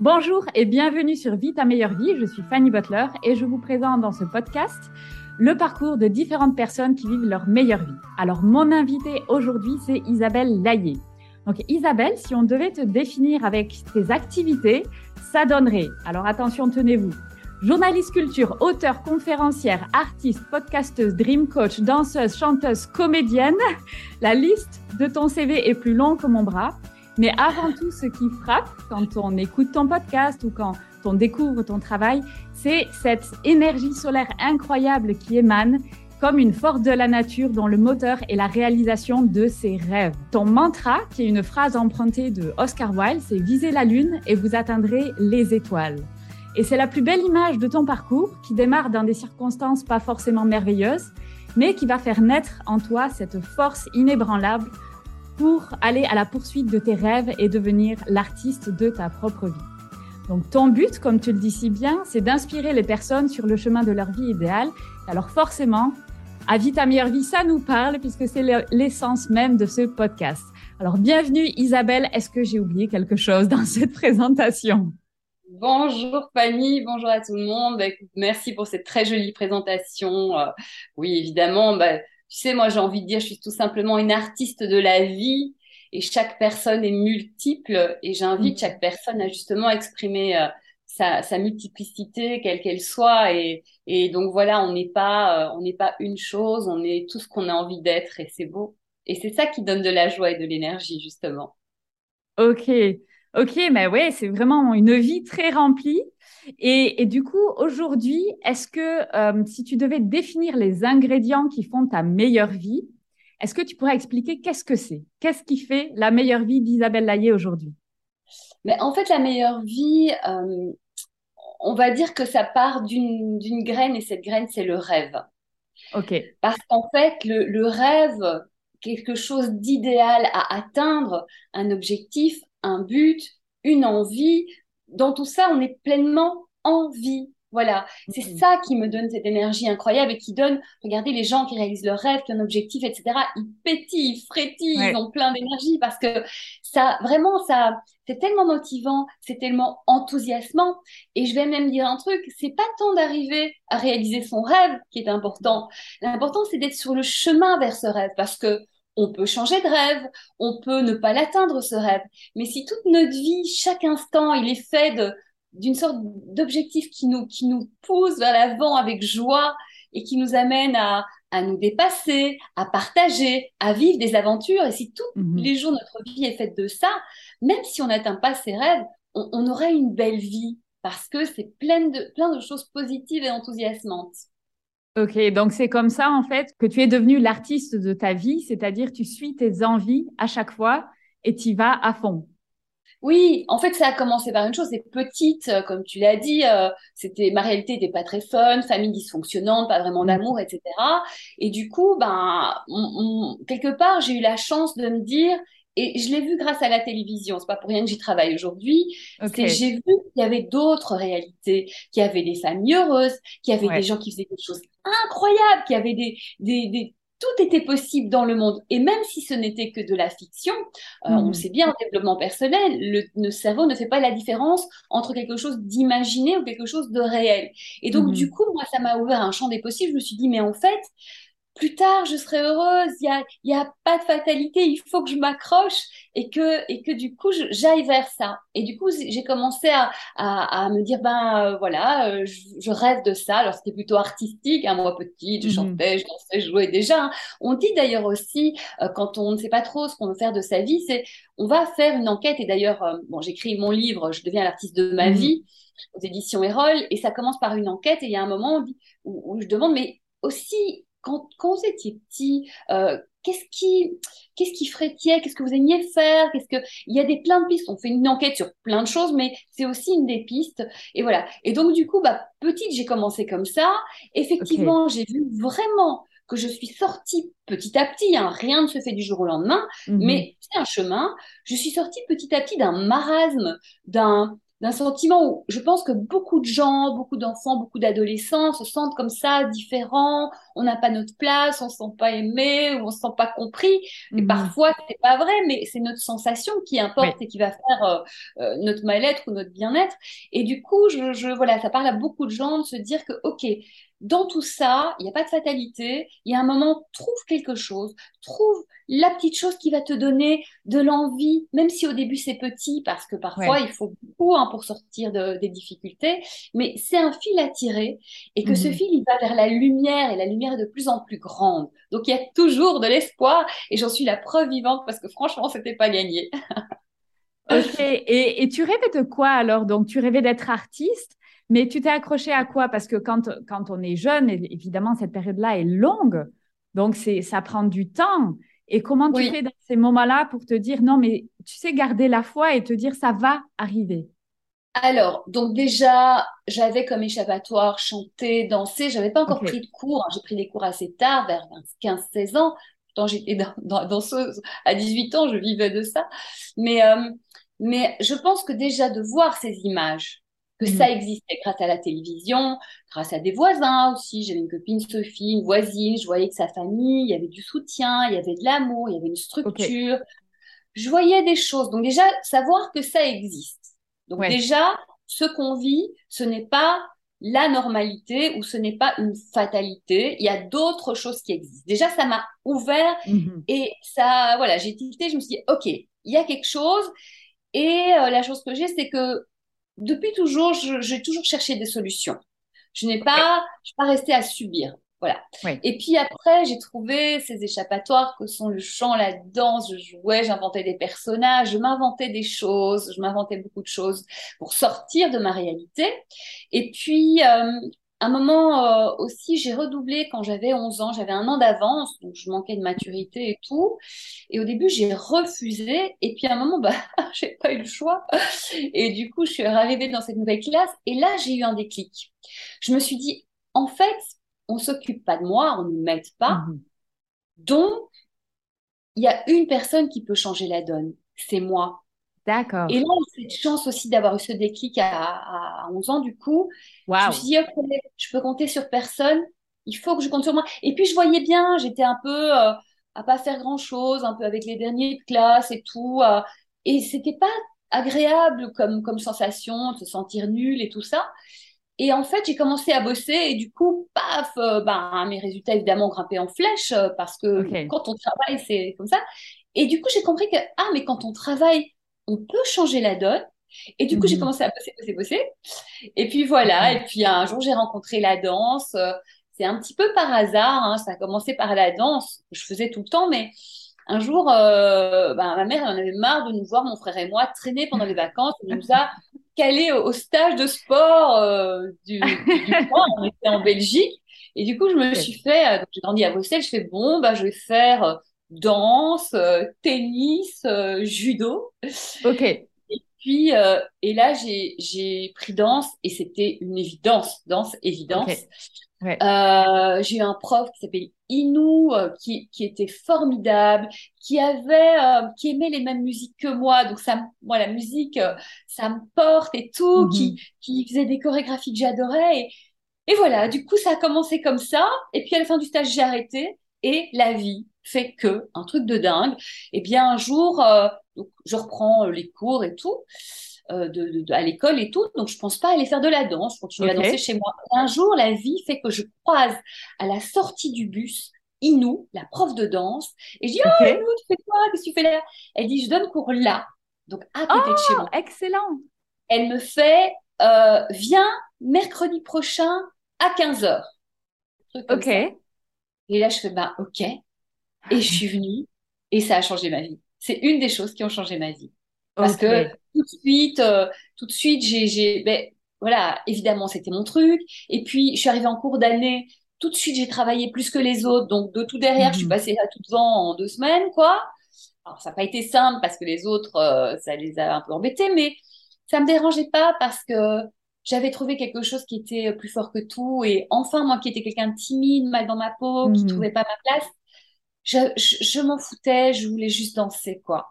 Bonjour et bienvenue sur Vie ta meilleure vie. Je suis Fanny Butler et je vous présente dans ce podcast le parcours de différentes personnes qui vivent leur meilleure vie. Alors, mon invité aujourd'hui, c'est Isabelle Laillé. Donc, Isabelle, si on devait te définir avec tes activités, ça donnerait, alors attention, tenez-vous, journaliste culture, auteur, conférencière, artiste, podcasteuse, dream coach, danseuse, chanteuse, comédienne. La liste de ton CV est plus longue que mon bras. Mais avant tout, ce qui frappe quand on écoute ton podcast ou quand on découvre ton travail, c'est cette énergie solaire incroyable qui émane comme une force de la nature dont le moteur est la réalisation de ses rêves. Ton mantra, qui est une phrase empruntée de Oscar Wilde, c'est viser la lune et vous atteindrez les étoiles. Et c'est la plus belle image de ton parcours qui démarre dans des circonstances pas forcément merveilleuses, mais qui va faire naître en toi cette force inébranlable pour aller à la poursuite de tes rêves et devenir l'artiste de ta propre vie. Donc ton but, comme tu le dis si bien, c'est d'inspirer les personnes sur le chemin de leur vie idéale. Alors forcément, à vie ta meilleure vie, ça nous parle puisque c'est l'essence même de ce podcast. Alors bienvenue Isabelle, est-ce que j'ai oublié quelque chose dans cette présentation? Bonjour Fanny, bonjour à tout le monde. Bah, merci pour cette très jolie présentation. Euh, oui, évidemment, bah, tu sais, moi, j'ai envie de dire, je suis tout simplement une artiste de la vie et chaque personne est multiple et j'invite mm. chaque personne à justement exprimer euh, sa, sa, multiplicité, quelle qu'elle soit. Et, et, donc voilà, on n'est pas, euh, on n'est pas une chose, on est tout ce qu'on a envie d'être et c'est beau. Et c'est ça qui donne de la joie et de l'énergie, justement. Ok, ok, mais ouais, c'est vraiment une vie très remplie. Et, du coup, aujourd'hui, est-ce que euh, si tu devais définir les ingrédients qui font ta meilleure vie, est-ce que tu pourrais expliquer qu'est-ce que c'est? Qu'est-ce qui fait la meilleure vie d'Isabelle Laillé aujourd'hui? Mais en fait, la meilleure vie, euh, on va dire que ça part d'une graine et cette graine, c'est le rêve. Ok. Parce qu'en fait, le, le rêve, quelque chose d'idéal à atteindre, un objectif, un but, une envie, dans tout ça, on est pleinement en vie. Voilà, c'est ça qui me donne cette énergie incroyable et qui donne, regardez les gens qui réalisent leurs rêves, qui ont un objectif, etc. Ils pétillent, ils frétillent, ils ont plein d'énergie parce que ça, vraiment, ça, c'est tellement motivant, c'est tellement enthousiasmant. Et je vais même dire un truc, c'est pas tant d'arriver à réaliser son rêve qui est important. L'important, c'est d'être sur le chemin vers ce rêve parce que on peut changer de rêve, on peut ne pas l'atteindre ce rêve. Mais si toute notre vie, chaque instant, il est fait d'une sorte d'objectif qui nous, qui nous pousse vers l'avant avec joie et qui nous amène à, à nous dépasser, à partager, à vivre des aventures. Et si tous mhm. les jours notre vie est faite de ça, même si on n'atteint pas ses rêves, on, on aura une belle vie parce que c'est plein de, plein de choses positives et enthousiasmantes. Ok, donc c'est comme ça en fait que tu es devenu l'artiste de ta vie, c'est-à-dire tu suis tes envies à chaque fois et tu vas à fond. Oui, en fait, ça a commencé par une chose. C'est petite, euh, comme tu l'as dit, euh, c'était ma réalité n'était pas très fun, famille dysfonctionnante, pas vraiment mmh. d'amour, etc. Et du coup, ben, quelque part, j'ai eu la chance de me dire, et je l'ai vu grâce à la télévision. C'est pas pour rien que j'y travaille aujourd'hui. J'ai vu qu'il y avait d'autres réalités, qu'il y avait des familles heureuses, qu'il y avait des gens qui faisaient des choses incroyables, qu'il y avait des, des, des tout était possible dans le monde. Et même si ce n'était que de la fiction, euh, on mhm. sait bien en développement personnel, le, le, cerveau ne fait pas la différence entre quelque chose d'imaginé ou quelque chose de réel. Et donc, mhm. du coup, moi, ça m'a ouvert un champ des possibles. Je me suis dit, mais en fait, plus tard, je serai heureuse, il n'y a, y a pas de fatalité, il faut que je m'accroche et que, et que du coup, j'aille vers ça. Et du coup, j'ai commencé à, à, à, me dire, ben euh, voilà, euh, je, rêve de ça. Alors, c'était plutôt artistique, hein, moi petite, je mhm. chantais, je dansais, je jouais déjà. Hein. On dit d'ailleurs aussi, euh, quand on ne sait pas trop ce qu'on veut faire de sa vie, c'est on va faire une enquête. Et d'ailleurs, bon, j'écris mon livre, je deviens l'artiste de ma mhm. vie aux éditions Erol, et ça commence par une enquête. Et il y a un moment où, où je demande, mais aussi quand, quand vous étiez petit, euh, qu'est-ce qui, qu'est-ce qui frétillait, qu'est-ce que vous aimiez faire, qu'est-ce que, il y a des plein de pistes. On fait une enquête sur plein de choses, mais c'est aussi une des pistes. Et voilà. Et donc du coup, bah petite, j'ai commencé comme ça. Effectivement, j'ai vu vraiment que je suis sortie petit à petit. Hein, rien ne se fait du jour au lendemain, mhm. mais c'est un chemin. Je suis sortie petit à petit d'un marasme, d'un d'un sentiment où je pense que beaucoup de gens, beaucoup d'enfants, beaucoup d'adolescents se sentent comme ça, différents, on n'a pas notre place, on se sent pas aimé ou on se sent pas compris. Et Mhm. parfois, c'est pas vrai, mais c'est notre sensation qui importe et qui va faire euh, euh, notre mal-être ou notre bien-être. Et du coup, je, je, voilà, ça parle à beaucoup de gens de se dire que, OK, dans tout ça, il n'y a pas de fatalité. Il y a un moment, trouve quelque chose, trouve la petite chose qui va te donner de l'envie, même si au début c'est petit, parce que parfois Ouais. il faut beaucoup hein, pour sortir de- des difficultés, mais c'est un fil à tirer et que ce Mhm. fil il va vers la lumière et la lumière de plus en plus grande. Donc il y a toujours de l'espoir et j'en suis la preuve vivante parce que franchement c'était pas gagné. Ok. Et, et tu rêvais de quoi alors? Donc, tu rêvais d'être artiste, mais tu t'es accroché à quoi? Parce que quand, quand on est jeune, évidemment, cette période-là est longue. Donc, c'est, ça prend du temps. Et comment tu Oui. fais dans ces moments-là pour te dire, non, mais tu sais, garder la foi et te dire, ça va arriver? Alors, donc déjà, j'avais comme échappatoire chanter, danser. J'avais pas encore pris de cours. hein. J'ai pris des cours assez tard, vers 15-16 ans. Pourtant, j'étais dans, dans- danseuse à 18 ans, je vivais de ça. Mais, euh, mais je pense que déjà de voir ces images, que ça existait grâce à la télévision, grâce à des voisins aussi. J'avais une copine Sophie, une voisine. Je voyais que sa famille, il y avait du soutien, il y avait de l'amour, il y avait une structure. Je voyais des choses. Donc déjà, savoir que ça existe. Donc Ouais. déjà, ce qu'on vit, ce n'est pas la normalité ou ce n'est pas une fatalité. Il y a d'autres choses qui existent. Déjà, ça m'a ouvert Mhm. et ça, voilà, j'ai tilté, je me suis dit, OK, il y a quelque chose. Et euh, la chose que j'ai, c'est que depuis toujours, j'ai toujours cherché des solutions. Je n'ai pas, je suis pas restée à subir. Voilà. Et puis après, j'ai trouvé ces échappatoires que sont le chant, la danse. Je jouais, j'inventais des personnages, je m'inventais des choses, je m'inventais beaucoup de choses pour sortir de ma réalité. Et puis, euh, un moment euh, aussi, j'ai redoublé quand j'avais 11 ans, j'avais un an d'avance, donc je manquais de maturité et tout. Et au début, j'ai refusé. Et puis à un moment, bah, j'ai pas eu le choix. Et du coup, je suis arrivée dans cette nouvelle classe. Et là, j'ai eu un déclic. Je me suis dit, en fait, on s'occupe pas de moi, on ne m'aide pas. Mhm. Donc, il y a une personne qui peut changer la donne. C'est moi. D'accord. Et là, cette chance aussi d'avoir eu ce déclic à, à 11 ans, du coup. Je me suis dit, ok, je peux compter sur personne. Il faut que je compte sur moi. Et puis, je voyais bien, j'étais un peu euh, à pas faire grand-chose, un peu avec les derniers de classe et tout. euh, et c'était pas agréable comme, comme sensation de se sentir nul et tout ça. Et en fait, j'ai commencé à bosser et du coup, paf, euh, ben, mes résultats évidemment grimpaient en flèche euh, parce que quand on travaille, c'est comme ça. Et du coup, j'ai compris que, ah, mais quand on travaille, on peut changer la donne. Et du coup, j'ai Mhm. commencé à bosser, bosser, bosser. Et puis voilà. Et puis un jour, j'ai rencontré la danse. Euh, C'est un petit peu par hasard. hein. Ça a commencé par la danse je faisais tout le temps, mais un jour, euh, ben, ma mère elle en avait marre de nous voir, mon frère et moi, traîner pendant les vacances. Elle nous a calés au, au stage de sport euh, du, du, coin. On était en Belgique. Et du coup, je me suis fait, euh, j'ai grandi à Bruxelles, je fais bon, bah, je vais faire euh, danse, euh, tennis, judo. Ok. Puis, euh, et là, j'ai, j'ai pris danse et c'était une évidence, danse, évidence. Ouais. Euh, j'ai eu un prof qui s'appelle Inou, euh, qui, qui était formidable, qui avait, euh, qui aimait les mêmes musiques que moi. Donc ça, me- moi, la musique, euh, ça me porte et tout, Mhm. qui, qui faisait des chorégraphies que j'adorais. Et, et voilà, du coup, ça a commencé comme ça. Et puis à la fin du stage, j'ai arrêté. Et la vie fait que, un truc de dingue. Et bien un jour, euh, donc, je reprends euh, les cours et tout. Euh, de, de- de- à l'école et tout, donc je pense pas aller faire de la danse, je continue à danser chez moi. Un jour, la vie fait que je croise à la sortie du bus Inou, la prof de danse, et je dis, oh. Inou, tu fais quoi? Qu'est-ce que tu fais là? Elle dit, je donne cours là, donc à côté de chez Oh, moi. excellent. Elle me fait, euh, viens mercredi prochain à 15h. Truc comme Ok. ça. Et là, je fais, bah, ok. Et je suis venue, et ça a changé ma vie. C'est une des choses qui ont changé ma vie. Parce que tout de suite, euh, tout de suite, j'ai, j'ai, ben, voilà, évidemment, c'était mon truc. Et puis, je suis arrivée en cours d'année. Tout de suite, j'ai travaillé plus que les autres. Donc, de tout derrière, je suis Mhm. passée à tout devant en deux semaines, quoi. Alors, ça n'a pas été simple parce que les autres, euh, ça les a un peu embêtés, mais ça me dérangeait pas parce que j'avais trouvé quelque chose qui était plus fort que tout. Et enfin, moi qui étais quelqu'un de timide, mal dans ma peau, qui Mhm. trouvait pas ma place, je, je, je m'en foutais, je voulais juste danser, quoi.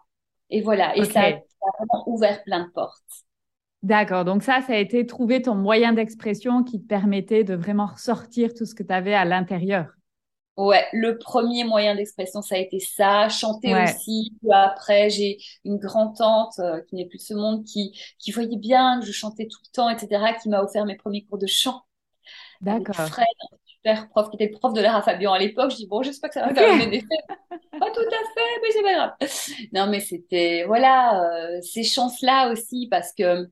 Et voilà. Et ça, a- Ok. ça a vraiment ouvert plein de portes. D'accord. Donc ça, ça a été trouver ton moyen d'expression qui te permettait de vraiment ressortir tout ce que tu avais à l'intérieur. Ouais, le premier moyen d'expression, ça a été ça. Chanter aussi. Après, j'ai une grand-tante euh, qui n'est plus de ce monde, qui, qui voyait bien que je chantais tout le temps, etc., qui m'a offert mes premiers cours de chant. D'accord. Fred, super prof, qui était le prof de l'art à Fabian à l'époque. Je dis, bon, j'espère que ça va faire un effet. pas tout à fait, mais c'est pas grave. Non, mais c'était, voilà, euh, ces chances-là aussi, parce que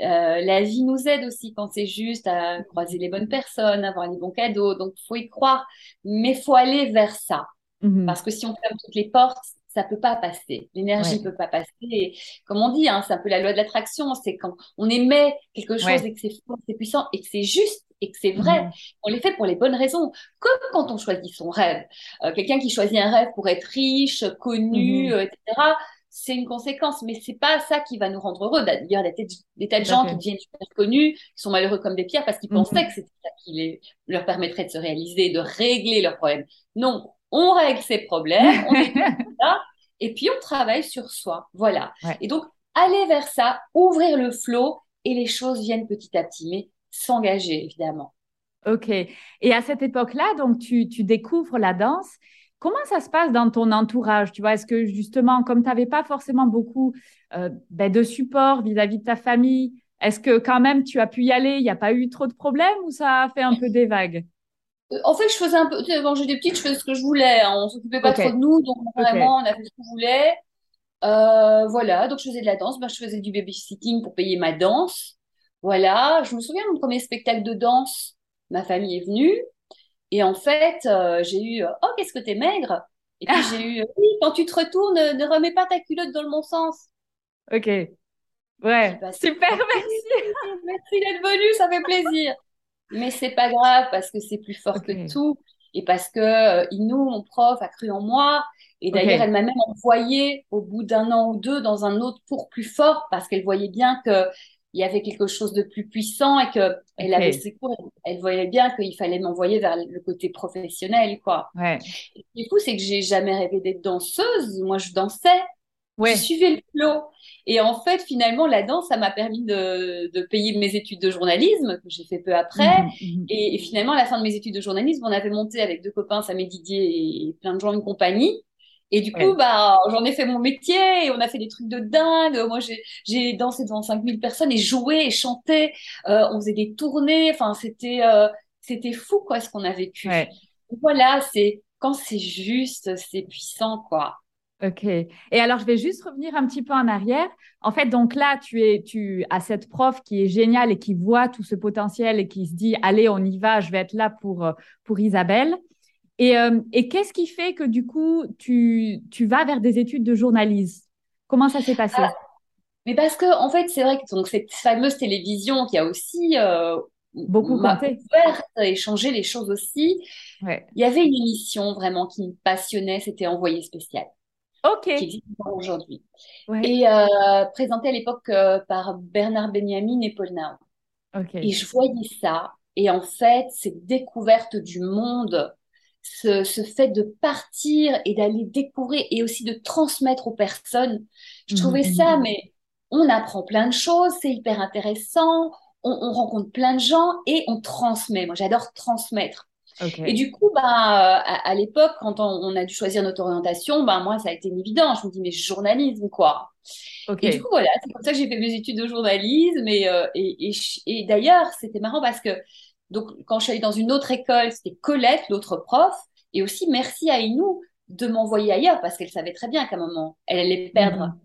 euh, la vie nous aide aussi quand c'est juste à croiser les bonnes personnes, avoir les bons cadeaux. Donc, faut y croire, mais faut aller vers ça. Mhm. Parce que si on ferme toutes les portes, ça peut pas passer. L'énergie ne peut pas passer. Et comme on dit, hein, c'est un peu la loi de l'attraction. C'est quand on émet quelque chose et que c'est fort, c'est puissant et que c'est juste et que c'est vrai. Mhm. On les fait pour les bonnes raisons. Comme quand on choisit son rêve. Euh, quelqu'un qui choisit un rêve pour être riche, connu, mhm. euh, etc c'est une conséquence, mais c'est pas ça qui va nous rendre heureux. D'ailleurs, il y a des tas de gens qui deviennent super connus, qui sont malheureux comme des pierres parce qu'ils pensaient mhm. que c'était ça qui leur permettrait de se réaliser, de régler leurs problèmes. Non, on règle ses problèmes, on est là, et puis on travaille sur soi. Voilà. Et donc, aller vers ça, ouvrir le flot, et les choses viennent petit à petit, mais s'engager, évidemment. Ok. Et à cette époque-là, donc, tu, tu découvres la danse. Comment ça se passe dans ton entourage Tu vois, est-ce que justement, comme tu n'avais pas forcément beaucoup euh, ben, de support vis-à-vis de ta famille, est-ce que quand même tu as pu y aller? Il n'y a pas eu trop de problèmes ou ça a fait un peu des vagues? Euh, en fait, je faisais un peu. Quand j'étais petite, je faisais ce que je voulais. Hein. On s'occupait pas trop de nous, donc vraiment, on a fait ce qu'on voulait. Euh, voilà, donc je faisais de la danse. Ben, je faisais du babysitting pour payer ma danse. Voilà, je me souviens de mon premier spectacle de danse. Ma famille est venue. Et en fait, euh, j'ai eu Oh, qu'est-ce que t'es maigre Et puis j'ai eu Oui, quand tu te retournes, ne remets pas ta culotte dans le bon sens. Ok. Ouais. Super, merci. merci d'être venu, ça fait plaisir. Mais c'est pas grave parce que c'est plus fort que tout et parce que euh, Inou, mon prof, a cru en moi. Et d'ailleurs, elle m'a même envoyé au bout d'un an ou deux dans un autre cours plus fort parce qu'elle voyait bien que il y avait quelque chose de plus puissant et que elle avait ses cours, elle voyait bien qu'il fallait m'envoyer vers le côté professionnel, quoi. Ouais. du coup, c'est que j'ai jamais rêvé d'être danseuse. Moi, je dansais. Ouais. Je suivais le flow. Et en fait, finalement, la danse, ça m'a permis de, de, payer mes études de journalisme, que j'ai fait peu après. Mhm, mhm. Et, finalement, à la fin de mes études de journalisme, on avait monté avec deux copains, Samé Didier et plein de gens, une compagnie. Et du coup, bah, j'en ai fait mon métier et on a fait des trucs de dingue. Moi, j'ai dansé devant 5000 personnes et joué et chanté. Euh, on faisait des tournées. Enfin, c'était euh, c'était fou, quoi, ce qu'on a vécu. Voilà, c'est quand c'est juste, c'est puissant, quoi. Ok. Et alors, je vais juste revenir un petit peu en arrière. En fait, donc là, tu es, tu as cette prof qui est géniale et qui voit tout ce potentiel et qui se dit, allez, on y va, je vais être là pour, pour Isabelle. Euh, et, qu'est-ce qui fait que du coup, tu, tu, vas vers des études de journalisme? Comment ça s'est passé? Ah, Mais parce que, en fait, c'est vrai que donc, cette fameuse télévision qui a aussi euh, beaucoup compté et changé les choses aussi, il y avait une émission vraiment qui me passionnait, c'était Envoyé spécial. Ok. Qui existe aujourd'hui. Et euh, présenté à l'époque par Bernard Benjamin et Paul Nao. Et je voyais ça. Et en fait, cette découverte du monde ce, fait de partir et d'aller découvrir et aussi de transmettre aux personnes. Je trouvais mhm. ça, mais on apprend plein de choses, c'est hyper intéressant, on, rencontre plein de gens et on transmet. Moi, j'adore transmettre. Et du coup, bah, à, l'époque, quand on, a dû choisir notre orientation, bah, moi, ça a été évident. Je me dis, mais journalisme, quoi. Et du coup, voilà, c'est comme ça que j'ai fait mes études de journalisme. Et, euh, et, et d'ailleurs, c'était marrant parce que donc, quand je suis allée dans une autre école, c'était Colette, l'autre prof. Et aussi, merci à Inou de m'envoyer ailleurs parce qu'elle savait très bien qu'à un moment, elle allait perdre mmh.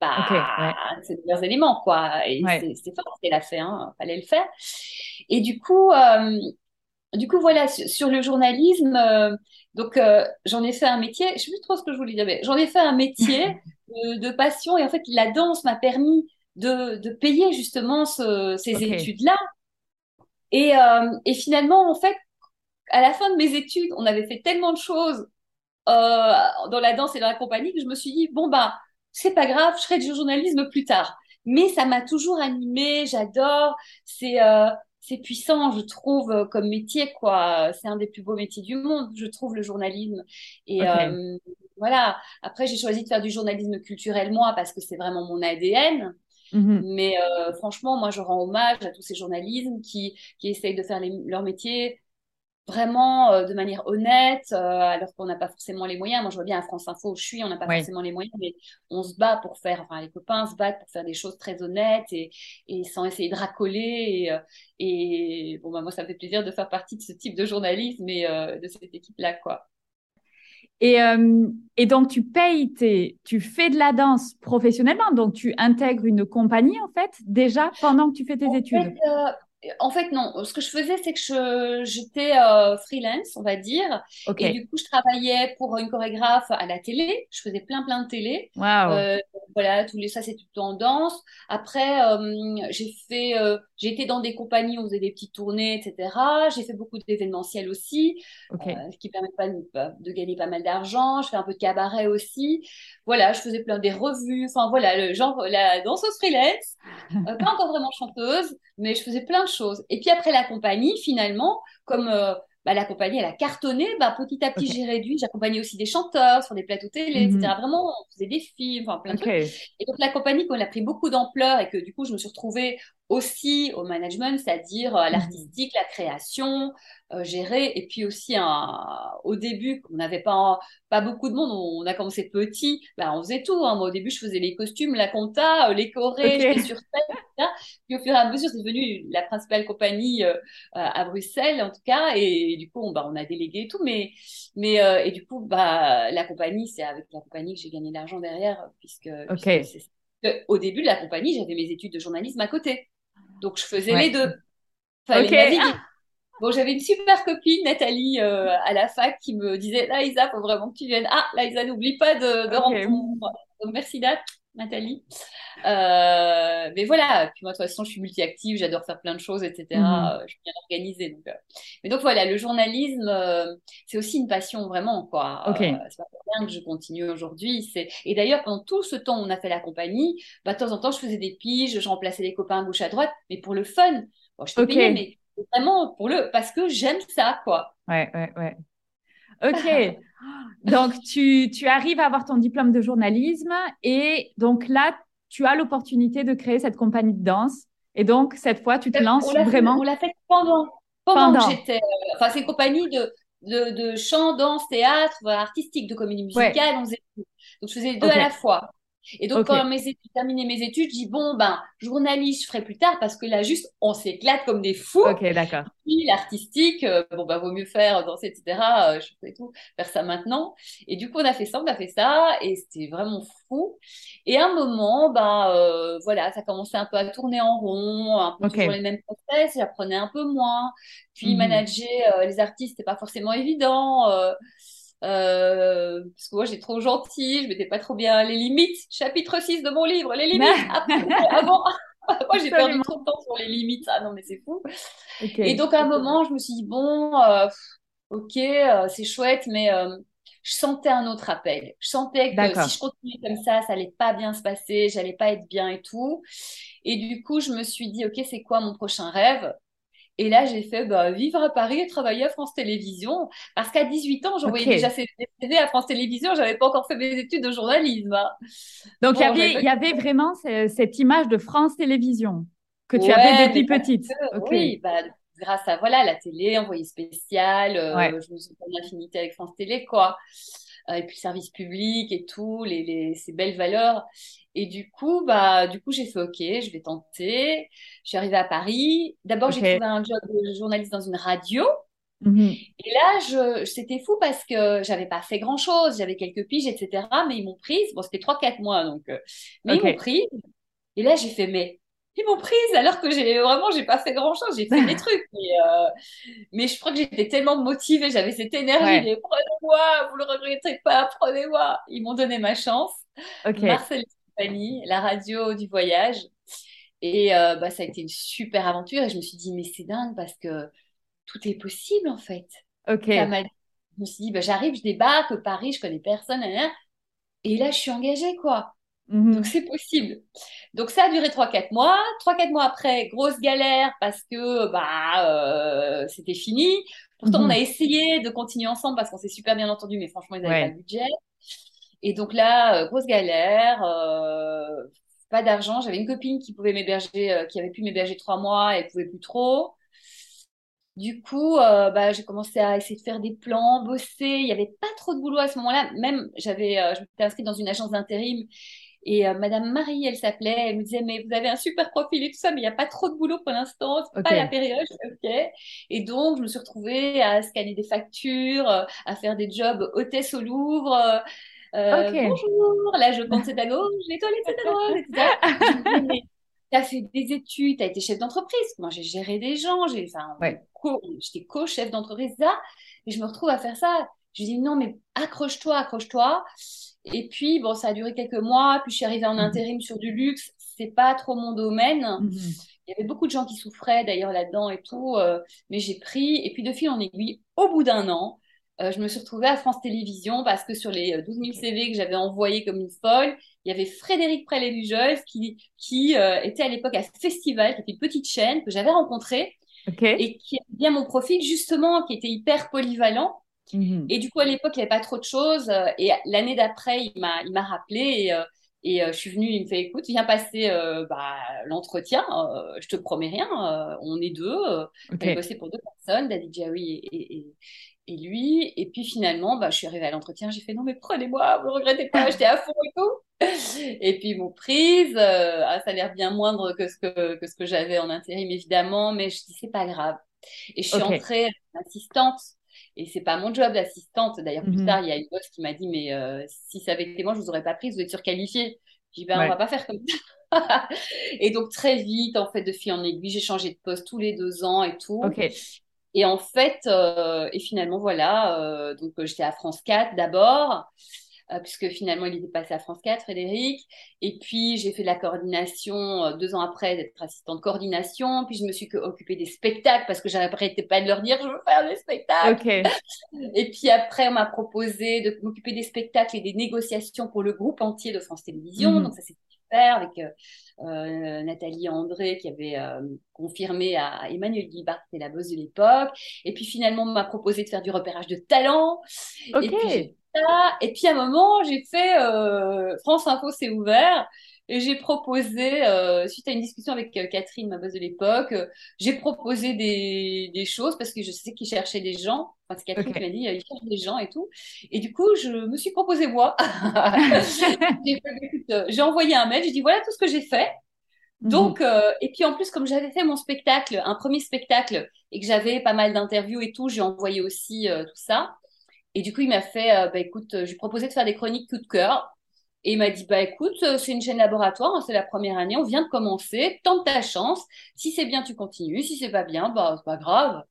bah, ses meilleurs éléments, quoi. Et c'est fort ce qu'elle a fait, hein. fallait le faire. Et du coup, euh, du coup, voilà, sur, le journalisme, euh, donc euh, j'en ai fait un métier, je sais plus trop ce que je voulais dire, mais j'en ai fait un métier de, passion et en fait, la danse m'a permis de, de, payer justement ces études-là. Et, euh, et finalement, en fait, à la fin de mes études, on avait fait tellement de choses euh, dans la danse et dans la compagnie que je me suis dit, bon, bah, c'est pas grave, je ferai du journalisme plus tard. Mais ça m'a toujours animée, j'adore, c'est euh, c'est puissant, je trouve, euh, comme métier, quoi. C'est un des plus beaux métiers du monde, je trouve, le journalisme. Et euh, voilà, après, j'ai choisi de faire du journalisme culturel, moi, parce que c'est vraiment mon ADN. Mhm. Mais euh, franchement, moi, je rends hommage à tous ces journalistes qui, qui essayent de faire leur métier vraiment euh, de manière honnête, euh, alors qu'on n'a pas forcément les moyens. Moi, je vois bien à France Info où je suis, on n'a pas forcément les moyens, mais on se bat pour faire, enfin, les copains se battent pour faire des choses très honnêtes et, et sans essayer de racoler. Et, et bon, bah, moi, ça me fait plaisir de faire partie de ce type de journalisme et de cette équipe-là, quoi. Et, et, donc, tu payes tes, tu fais de la danse professionnellement, donc tu intègres une compagnie en fait déjà pendant que tu fais tes études en fait, non. Ce que je faisais, c'est que j'étais euh, freelance, on va dire. Et du coup, je travaillais pour une chorégraphe à la télé. Je faisais plein, plein de télé. Euh, voilà, tous les, ça, c'est tout en danse. Après, euh, j'ai fait, été dans des compagnies, on faisait des petites tournées, etc. J'ai fait beaucoup d'événementiels aussi, ce qui permet pas de, de, gagner pas mal d'argent. Je fais un peu de cabaret aussi. Voilà, je faisais plein des revues. Enfin, voilà, le genre, la danseuse freelance. pas encore vraiment chanteuse, mais je faisais plein de Et puis après la compagnie, finalement, comme euh, bah, la compagnie, elle a cartonné, bah, petit à petit, j'ai réduit. J'accompagnais aussi des chanteurs sur des plateaux télé, etc. Mhm. Vraiment, on faisait des films, enfin plein de trucs. Et donc la compagnie, quand elle a pris beaucoup d'ampleur et que du coup, je me suis retrouvée aussi au management, c'est-à-dire à mhm. l'artistique, la création, euh, gérer. Et puis aussi, au début, on n'avait pas, pas beaucoup de monde, on, a commencé petit, bah, on faisait tout. Hein. Moi, au début, je faisais les costumes, la compta, euh, les chorés, j'étais sur scène, etc. Puis au fur et à mesure, c'est devenu la principale compagnie euh, à Bruxelles, en tout cas. Et, du coup, on, bah, on a délégué tout. Mais, mais et du coup, bah, la compagnie, c'est avec la compagnie que j'ai gagné de l'argent derrière, puisque, au début de la compagnie, j'avais mes études de journalisme à côté. Donc, je faisais les deux. Fallait Bon, j'avais une super copine, Nathalie, euh, à la fac, qui me disait Laïsa, faut vraiment que tu viennes. Ah, Laïsa, n'oublie pas de, de rendre Donc, merci, Nathalie. Euh, mais voilà, puis moi, de toute façon, je suis multi-active, j'adore faire plein de choses, etc. Mhm. Euh, je suis bien organisée. Donc, Mais donc, voilà, le journalisme, c'est aussi une passion, vraiment, quoi. Okay. c'est pas pour rien que je continue aujourd'hui. Et d'ailleurs, pendant tout ce temps où on a fait la compagnie, bah, de temps en temps, je faisais des piges, je remplaçais les copains à gauche à droite, mais pour le fun. Bon, je te payais, mais vraiment pour le parce que j'aime ça quoi. Ouais ouais ouais. Ok. donc tu, tu arrives à avoir ton diplôme de journalisme et donc là tu as l'opportunité de créer cette compagnie de danse et donc cette fois tu te lances vraiment. on l'a fait pendant pendant, que j'étais. Euh, enfin c'est une compagnie de de, de chant, danse, théâtre, artistique, de comédie musicale. On faisait Donc je faisais les deux à la fois. Et donc, quand j'ai terminé mes études, je dis bon, ben, journaliste, je ferai plus tard parce que là, juste, on s'éclate comme des fous. Ok, d'accord. Puis, l'artistique, euh, bon, ben, vaut mieux faire danser, etc. Euh, je fais tout, faire ça maintenant. Et du coup, on a fait ça, on a fait ça, et c'était vraiment fou. Et à un moment, ben, euh, voilà, ça commençait un peu à tourner en rond, un peu toujours les mêmes process, j'apprenais un peu moins. Puis, mhm. manager les artistes, c'était pas forcément évident. Euh, parce que moi, j'ai trop gentil, je mettais pas trop bien les limites. Chapitre 6 de mon livre, les limites. avant, moi, j'ai perdu trop de temps sur les limites. Ah non, mais c'est fou. Et donc, à un moment, je me suis dit, bon, euh, ok, euh, c'est chouette, mais je sentais un autre appel. Je sentais que si je continuais comme ça, ça allait pas bien se passer, j'allais pas être bien et tout. Et du coup, je me suis dit, ok, c'est quoi mon prochain rêve? Et là, j'ai fait bah, vivre à Paris et travailler à France Télévisions. Parce qu'à 18 ans, j'envoyais déjà ces CV à France Télévisions. J'avais pas encore fait mes études de journalisme. Hein. Donc, il y, avait, y avait vraiment cette image de France Télévisions que tu avais depuis petite. Oui, bah, grâce à voilà, la télé, envoyé spécial. Euh, je me suis en affinité avec France Télé, quoi. Euh, et puis, service public et tout, les, les, ces belles valeurs. Et du coup, bah, du coup, j'ai fait OK, je vais tenter. Je suis arrivée à Paris. D'abord, j'ai trouvé un job de journaliste dans une radio. Mm-hmm. Et là, je, c'était fou parce que j'avais pas fait grand chose. J'avais quelques piges, etc. Mais ils m'ont prise. Bon, c'était trois, quatre mois, donc. Euh, mais ils m'ont prise. Et là, j'ai fait, mais ils m'ont prise alors que j'ai vraiment, j'ai pas fait grand chose. J'ai fait des trucs. Mais, euh, mais je crois que j'étais tellement motivée. J'avais cette énergie. Prenez-moi, vous le regretterez pas, prenez-moi. Ils m'ont donné ma chance. Marcel la radio du voyage. Et euh, bah, ça a été une super aventure. Et je me suis dit, mais c'est dingue parce que tout est possible en fait. Ok. je me suis dit, bah, j'arrive, je débarque, Paris, je connais personne. Et là, je suis engagée, quoi. Mhm. Donc, c'est possible. Donc, ça a duré 3-4 mois. 3-4 mois après, grosse galère parce que bah, euh, c'était fini. Pourtant, on mhm. a essayé de continuer ensemble parce qu'on s'est super bien entendu, mais franchement, ils n'avaient pas le budget. Et donc là, euh, grosse galère, euh, pas d'argent. J'avais une copine qui pouvait m'héberger, qui avait pu m'héberger trois mois et pouvait plus trop. Du coup, euh, bah, j'ai commencé à essayer de faire des plans, bosser. Il n'y avait pas trop de boulot à ce moment-là. Même, j'avais, euh, je m'étais inscrite dans une agence d'intérim. Et euh, Madame Marie, elle s'appelait, elle me disait, mais vous avez un super profil et tout ça, mais il n'y a pas trop de boulot pour l'instant, c'est pas la période. Ok. Et donc, je me suis retrouvée à scanner des factures, à faire des jobs hôtesse au Louvre. Bonjour, là je compte c'est à gauche, les toilettes c'est à droite, etc. tu as fait des études, tu as été chef d'entreprise. Moi, j'ai géré des gens, j'ai, enfin, j'étais co-chef d'entreprise et je me retrouve à faire ça. Je dis non, mais accroche-toi, accroche-toi. Et puis, bon, ça a duré quelques mois, puis je suis arrivée en mhm. intérim sur du luxe. C'est pas trop mon domaine. Mhm. Il y avait beaucoup de gens qui souffraient d'ailleurs là-dedans et tout, euh, mais j'ai pris. Et puis, de fil en aiguille, au bout d'un an, euh, je me suis retrouvée à France Télévisions parce que sur les 12 000 CV que j'avais envoyés comme une folle, il y avait Frédéric Prélé-Lugeul qui, qui euh, était à l'époque à Festival, qui était une petite chaîne que j'avais rencontrée et qui avait bien mon profil justement, qui était hyper polyvalent. Mhm. Et du coup, à l'époque, il n'y avait pas trop de choses. Euh, et l'année d'après, il m'a, il m'a rappelé et, et je suis venue. Il me fait, écoute, viens passer bah, l'entretien. je te promets rien. on est deux. Okay. bossé pour deux personnes, David Jaoui et, et, et lui. Et puis finalement, bah, je suis arrivée à l'entretien, j'ai fait non, mais prenez-moi, vous ne regrettez pas, j'étais à fond et tout. Et puis, mon prise, euh, ah, ça a l'air bien moindre que ce que, que, ce que j'avais en intérim, évidemment, mais je dis, c'est pas grave. Et je suis entrée assistante. Et c'est pas mon job d'assistante. D'ailleurs, plus mhm. tard, il y a une boss qui m'a dit, mais euh, si ça avait été moi, je vous aurais pas prise, vous êtes surqualifiée. J'ai dit, ben, on va pas faire comme ça. et donc, très vite, en fait, de fil en aiguille, j'ai changé de poste tous les deux ans et tout. Et en fait, euh, et finalement, voilà, euh, donc j'étais à France 4 d'abord, puisque finalement, il était passé à France 4, Frédéric. Et puis, j'ai fait de la coordination deux ans après d'être assistante de coordination. Puis, je me suis occupée des spectacles parce que j'arrêtais pas de leur dire, je veux faire des spectacles. Et puis après, on m'a proposé de m'occuper des spectacles et des négociations pour le groupe entier de France Télévisions. Mhm. Donc, ça, c'était super avec euh, Nathalie André qui avait euh, confirmé à Emmanuel Guibart qui était la boss de l'époque. Et puis finalement, on m'a proposé de faire du repérage de talent. Et, puis, et puis à un moment, j'ai fait euh, France Info s'est ouvert. Et j'ai proposé, suite à une discussion avec Catherine, ma boss de l'époque, j'ai proposé des, des, choses parce que je sais qu'ils cherchaient des gens. Enfin, c'est Catherine qui m'a dit, ils cherchent des gens et tout. Et du coup, je me suis proposé moi. j'ai envoyé un mail, j'ai dit, voilà tout ce que j'ai fait. Mhm. Donc, et puis en plus, comme j'avais fait mon spectacle, un premier spectacle, et que j'avais pas mal d'interviews et tout, j'ai envoyé aussi tout ça. Et du coup, il m'a fait, bah écoute, je lui proposé de faire des chroniques coup de cœur. Et il m'a dit, bah écoute, euh, c'est une chaîne laboratoire, hein, c'est la première année, on vient de commencer, tente ta chance. Si c'est bien, tu continues. Si c'est pas bien, bah c'est pas grave.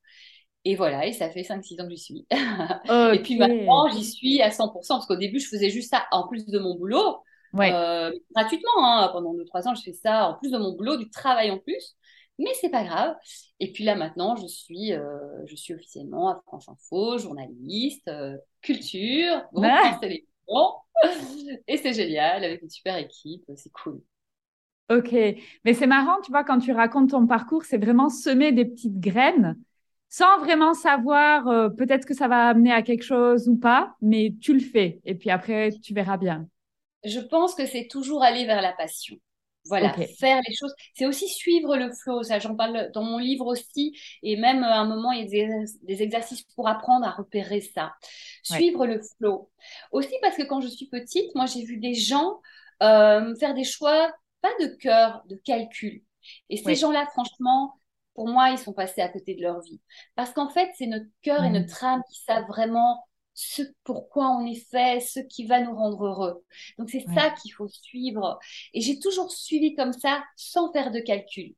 Et voilà, et ça fait 5-6 ans que j'y suis. et puis maintenant, j'y suis à 100%, parce qu'au début, je faisais juste ça en plus de mon boulot, euh, gratuitement. Hein. Pendant 2-3 ans, je fais ça en plus de mon boulot, du travail en plus. Mais c'est pas grave. Et puis là, maintenant, je suis, euh, je suis officiellement à France Info, journaliste, culture, groupe France et c'est génial, avec une super équipe, c'est cool. Ok, mais c'est marrant, tu vois, quand tu racontes ton parcours, c'est vraiment semer des petites graines sans vraiment savoir euh, peut-être que ça va amener à quelque chose ou pas, mais tu le fais et puis après, tu verras bien. Je pense que c'est toujours aller vers la passion. Voilà, faire les choses. C'est aussi suivre le flow. Ça, j'en parle dans mon livre aussi. Et même à un moment, il y a des, exercices pour apprendre à repérer ça. Suivre le flow. Aussi parce que quand je suis petite, moi, j'ai vu des gens euh, faire des choix, pas de cœur, de calcul. Et ces gens-là, franchement, pour moi, ils sont passés à côté de leur vie. Parce qu'en fait, c'est notre cœur et notre âme qui savent vraiment ce pourquoi on est fait, ce qui va nous rendre heureux. Donc c'est ça qu'il faut suivre. Et j'ai toujours suivi comme ça, sans faire de calcul.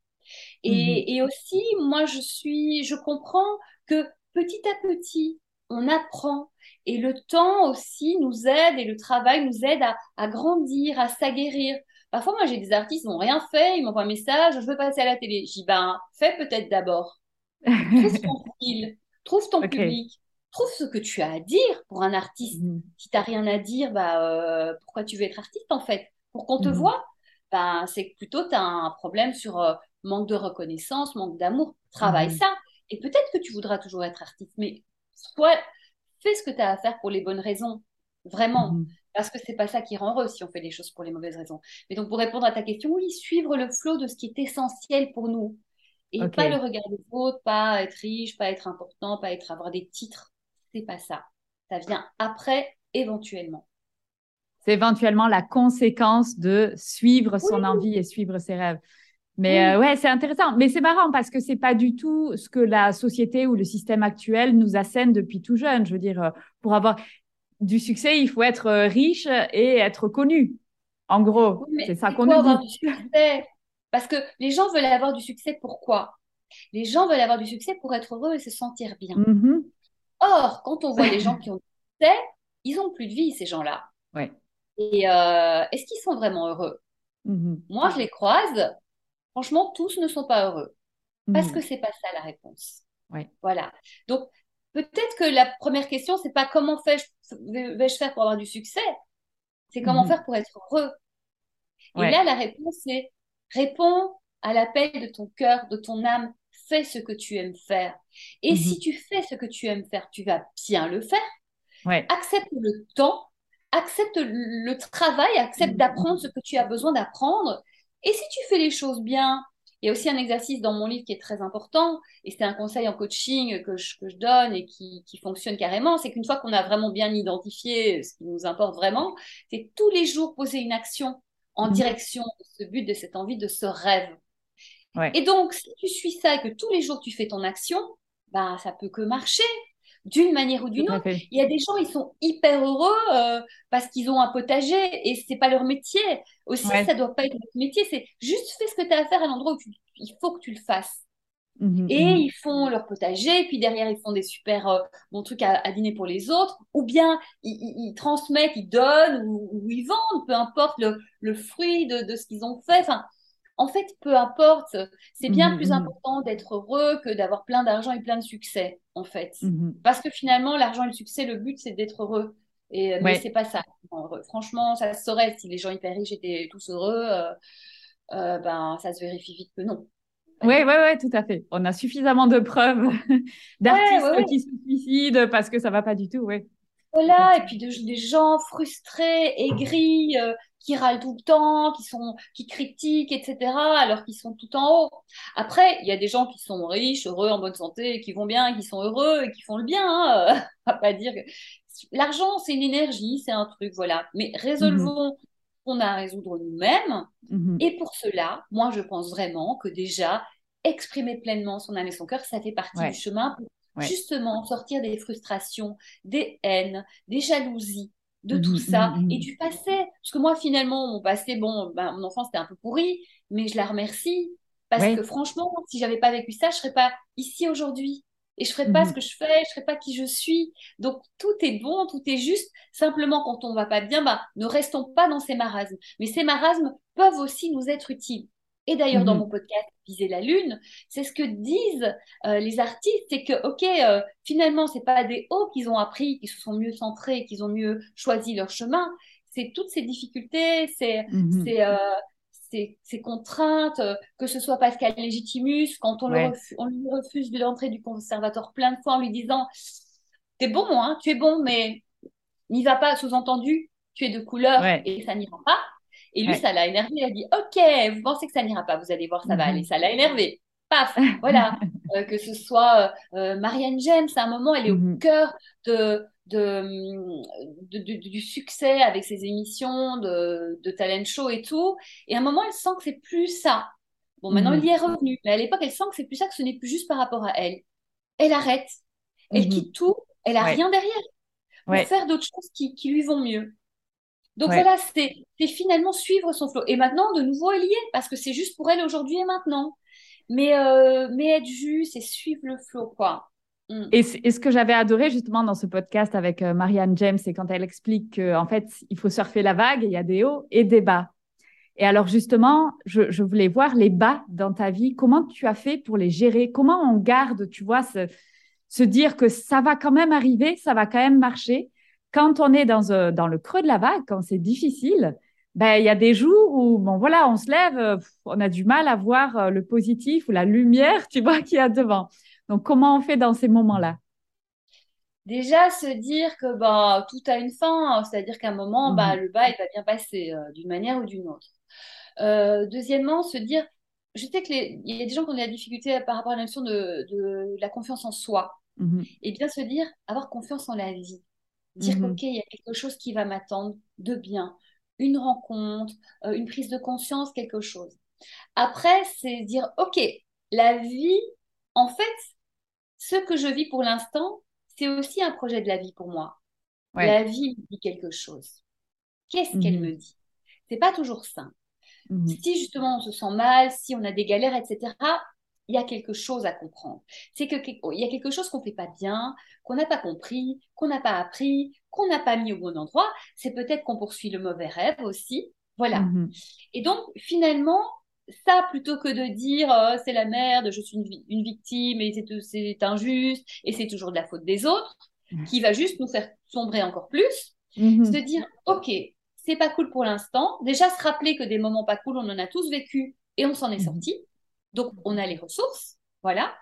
Et, mhm. et, aussi, moi, je suis, je comprends que petit à petit, on apprend. Et le temps aussi nous aide et le travail nous aide à, à grandir, à s'aguerrir. Parfois, moi, j'ai des artistes qui n'ont rien fait, ils m'envoient un message, je veux passer à la télé. Je dis, ben, fais peut-être d'abord. Trouve ton style, trouve ton public, trouve ce que tu as à dire pour un artiste. Mhm. Si tu n'as rien à dire, bah, euh, pourquoi tu veux être artiste en fait? Pour qu'on te mhm. voit bah, C'est que plutôt tu as un problème sur euh, manque de reconnaissance, manque d'amour. Travaille mhm. ça. Et peut-être que tu voudras toujours être artiste, mais soit fais ce que tu as à faire pour les bonnes raisons. Vraiment. Parce que c'est pas ça qui rend heureux si on fait les choses pour les mauvaises raisons. Mais donc, pour répondre à ta question, oui, suivre le flot de ce qui est essentiel pour nous. Et pas le regard des autres, pas être riche, pas être important, pas être avoir des titres. C'est pas ça. Ça vient après, éventuellement. C'est éventuellement la conséquence de suivre son envie et suivre ses rêves. Mais euh, ouais, c'est intéressant. Mais c'est marrant parce que c'est pas du tout ce que la société ou le système actuel nous assène depuis tout jeune. Je veux dire, euh, pour avoir du succès, il faut être euh, riche et être connu. En gros, c'est ça qu'on nous dit. Parce que les gens veulent avoir du succès, pourquoi Les gens veulent avoir du succès pour être heureux et se sentir bien. Mm-hmm. Or, quand on voit les gens qui ont du succès, ils n'ont plus de vie, ces gens-là. Ouais. Et euh, est-ce qu'ils sont vraiment heureux? Mm-hmm. Moi, je les croise. Franchement, tous ne sont pas heureux. Parce mm-hmm. que c'est pas ça la réponse. Ouais. Voilà. Donc, peut-être que la première question, c'est pas comment vais-je faire pour avoir du succès? C'est comment faire pour être heureux? Et là, la réponse, c'est Réponds à l'appel de ton cœur, de ton âme. Fais ce que tu aimes faire. Et mhm. si tu fais ce que tu aimes faire, tu vas bien le faire. Accepte le temps, accepte le travail, accepte d'apprendre ce que tu as besoin d'apprendre. Et si tu fais les choses bien, il y a aussi un exercice dans mon livre qui est très important, et c'est un conseil en coaching que je, donne et qui, qui fonctionne carrément, c'est qu'une fois qu'on a vraiment bien identifié ce qui nous importe vraiment, c'est tous les jours poser une action en mhm. direction de ce but, de cette envie, de ce rêve. Et donc, si tu suis ça et que tous les jours tu fais ton action, ben, ça peut que marcher d'une manière ou d'une autre. Il y a des gens, ils sont hyper heureux euh, parce qu'ils ont un potager et c'est pas leur métier. Aussi, ça ça doit pas être leur métier. C'est juste fais ce que tu as à faire à l'endroit où il faut que tu le fasses. Mhm, et mhm. ils font leur potager, puis derrière ils font des super euh, bons trucs à, dîner pour les autres, ou bien ils, transmettent, ils donnent, ou, ils vendent, peu importe le, le fruit de, de ce qu'ils ont fait. Enfin, en fait, peu importe, c'est bien mhm, plus important d'être heureux que d'avoir plein d'argent et plein de succès, en fait. Parce que finalement, l'argent et le succès, le but, c'est d'être heureux. Et, euh, Mais c'est pas ça. Franchement, ça se saurait si les gens hyper riches étaient tous heureux. Euh, ben, ça se vérifie vite que non. Oui, oui, oui, tout à fait. On a suffisamment de preuves d'artistes qui se suicident parce que ça va pas du tout, oui. Voilà, et puis des gens frustrés, aigris, euh, qui râlent tout le temps, qui sont, qui critiquent, etc., alors qu'ils sont tout en haut. Après, il y a des gens qui sont riches, heureux, en bonne santé, qui vont bien, qui sont heureux et qui font le bien. Hein. On va pas dire que l'argent, c'est une énergie, c'est un truc, voilà. Mais résolvons qu'on a à résoudre nous-mêmes. Mhm. Et pour cela, moi, je pense vraiment que déjà, exprimer pleinement son âme et son cœur, ça fait partie du chemin pour justement sortir des frustrations, des haines, des jalousies, de tout mhm, ça mhm, et du passé. Parce que moi, finalement, mon passé, bon, ben, mon enfance c'était un peu pourri, mais je la remercie. Parce que franchement, si j'avais pas vécu ça, je serais pas ici aujourd'hui et je ferais pas ce mhm. que je fais, je serais pas qui je suis. Donc tout est bon, tout est juste. Simplement quand on va pas bien, bah, ne restons pas dans ces marasmes. Mais ces marasmes peuvent aussi nous être utiles. Et d'ailleurs, dans mhm. mon podcast Viser la Lune, c'est ce que disent euh, les artistes, c'est que, OK, euh, finalement, c'est pas des hauts qu'ils ont appris, qu'ils se sont mieux centrés, qu'ils ont mieux choisi leur chemin. C'est toutes ces difficultés, c'est mhm. euh, ces, contraintes, euh, que ce soit Pascal Légitimus, quand on, lui refuse de l'entrée du conservatoire plein de fois en lui disant T'es bon, hein, tu es bon, mais n'y va pas, sous-entendu, tu es de couleur et ça n'ira pas. Et lui, ça l'a énervé. Il a dit Ok, vous pensez que ça n'ira pas, vous allez voir, ça va mhm. aller. Ça l'a énervé. Paf, voilà. Euh, que ce soit euh, Marianne James, à un moment, elle est au mhm. cœur de, de, du succès avec ses émissions de, de, talent show et tout. Et à un moment, elle sent que c'est plus ça. Bon, maintenant, il mhm. y est revenu. Mais à l'époque, elle sent que c'est plus ça, que ce n'est plus juste par rapport à elle. Elle arrête. Elle quitte tout. Elle a rien derrière. Pour faire d'autres choses qui, qui, lui vont mieux. Donc voilà, c'est finalement suivre son flow. Et maintenant, de nouveau, elle y est, parce que c'est juste pour elle aujourd'hui et maintenant. Mais, euh, mais être juste et suivre le flow, quoi. Mm. Et, ce que j'avais adoré justement dans ce podcast avec euh, Marianne James, c'est quand elle explique qu'en fait, il faut surfer la vague, il y a des hauts et des bas. Et alors justement, je, voulais voir les bas dans ta vie. Comment tu as fait pour les gérer? Comment on garde, tu vois, se, dire que ça va quand même arriver, ça va quand même marcher? Quand on est dans, euh, dans le creux de la vague, quand c'est difficile, ben, il y a des jours où, bon, voilà, on se lève, euh, on a du mal à voir le positif ou la lumière, tu vois, qu'il y a devant. Donc, comment on fait dans ces moments-là? Déjà, se dire que bah, tout a une fin, c'est-à-dire qu'à un moment, bah, mhm. le bas, il va bien passer euh, d'une manière ou d'une autre. Euh, deuxièmement, se dire, je sais qu'il y a des gens qui ont de la difficulté par rapport à la notion de, de la confiance en soi. Mhm. Et bien se dire, avoir confiance en la vie. Dire Mhm. OK, il y a quelque chose qui va m'attendre de bien. Une rencontre, euh, une prise de conscience, quelque chose. Après, c'est dire, OK, la vie, en fait, ce que je vis pour l'instant, c'est aussi un projet de la vie pour moi. Ouais. La vie me dit quelque chose. Qu'est-ce qu'elle Mhm. me dit? C'est pas toujours simple. Mhm. Si justement on se sent mal, si on a des galères, etc., il y a quelque chose à comprendre. C'est que il y a quelque chose qu'on fait pas bien, qu'on n'a pas compris, qu'on n'a pas appris, qu'on n'a pas mis au bon endroit. C'est peut-être qu'on poursuit le mauvais rêve aussi. Voilà. Mhm. Et donc finalement, ça plutôt que de dire euh, c'est la merde, je suis une, vi- une victime et c'est injuste et c'est toujours de la faute des autres, Mhm. qui va juste nous faire sombrer encore plus Mhm. se dire, OK, c'est pas cool pour l'instant. Déjà, se rappeler que des moments pas cool, on en a tous vécu et on s'en est sorti. Donc, on a les ressources. Voilà.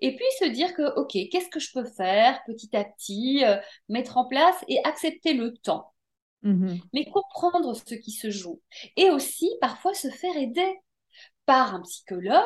Et puis se dire que, OK, qu'est-ce que je peux faire petit à petit, euh, mettre en place et accepter le temps, Mhm. mais comprendre ce qui se joue. Et aussi, parfois, se faire aider par un psychologue,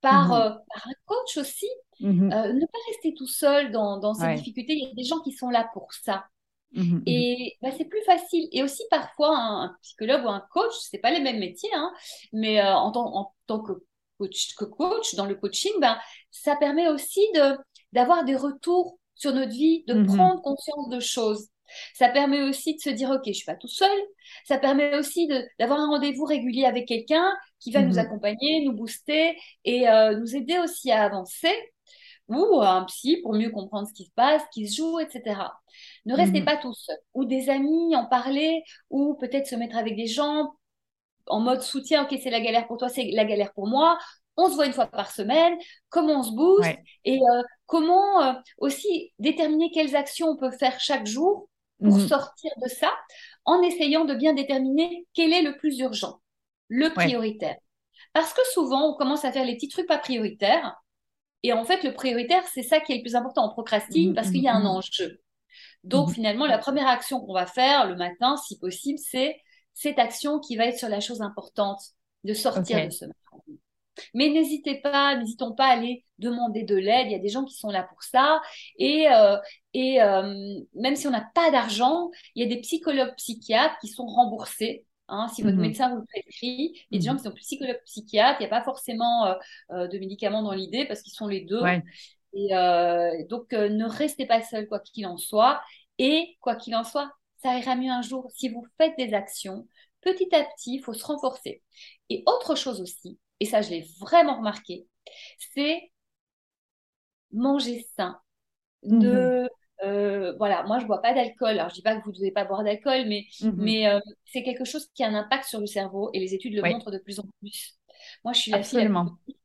par, Mhm. euh, par un coach aussi. Mhm. Euh, ne pas rester tout seul dans, dans ces Ouais. difficultés. Il y a des gens qui sont là pour ça. Mhm. Et bah, c'est plus facile. Et aussi parfois un, un psychologue ou un coach, c'est pas les mêmes métiers, hein, mais en, tant, en tant que coach, que coach dans le coaching, ben, ça permet aussi de d'avoir des retours sur notre vie, de Mhm. prendre conscience de choses. Ça permet aussi de se dire, OK, je suis pas tout seul. Ça permet aussi de d'avoir un rendez-vous régulier avec quelqu'un qui va nous Mhm. accompagner, nous booster et euh, nous aider aussi à avancer ou un psy pour mieux comprendre ce qui se passe, ce qui se joue, etc. Ne restez Mhm. pas tout seul. Ou des amis, en parler, ou peut-être se mettre avec des gens en mode soutien. Ok, c'est la galère pour toi, c'est la galère pour moi. On se voit une fois par semaine. Comment on se booste Ouais. et euh, comment euh, aussi déterminer quelles actions on peut faire chaque jour pour Mhm. sortir de ça, en essayant de bien déterminer quel est le plus urgent, le Ouais. prioritaire. Parce que souvent, on commence à faire les petits trucs pas prioritaires. Et en fait, le prioritaire, c'est ça qui est le plus important. On procrastine parce qu'il y a un Mhm. enjeu. Donc, Mhm. finalement, la première action qu'on va faire le matin, si possible, c'est cette action qui va être sur la chose importante, de sortir de ce marathon. Mais n'hésitez pas, n'hésitons pas à aller demander de l'aide. Il y a des gens qui sont là pour ça. Et, euh, et euh, même si on n'a pas d'argent, il y a des psychologues psychiatres qui sont remboursés. Hein, si votre Mhm. médecin vous le prescrit, il y a des gens Mhm. qui sont psychologues psychiatres, il n'y a pas forcément euh, de médicaments dans l'idée parce qu'ils sont les deux. Ouais. Et donc, ne restez pas seul, quoi qu'il en soit. Et quoi qu'il en soit, ça ira mieux un jour. Si vous faites des actions, petit à petit, il faut se renforcer. Et autre chose aussi, et ça, je l'ai vraiment remarqué, c'est manger sain. De, euh, voilà, moi, je bois pas d'alcool. Alors, je dis pas que vous devez pas boire d'alcool, mais, Mhm. mais euh, c'est quelque chose qui a un impact sur le cerveau et les études le Oui. montrent de plus en plus. Moi, je suis la fille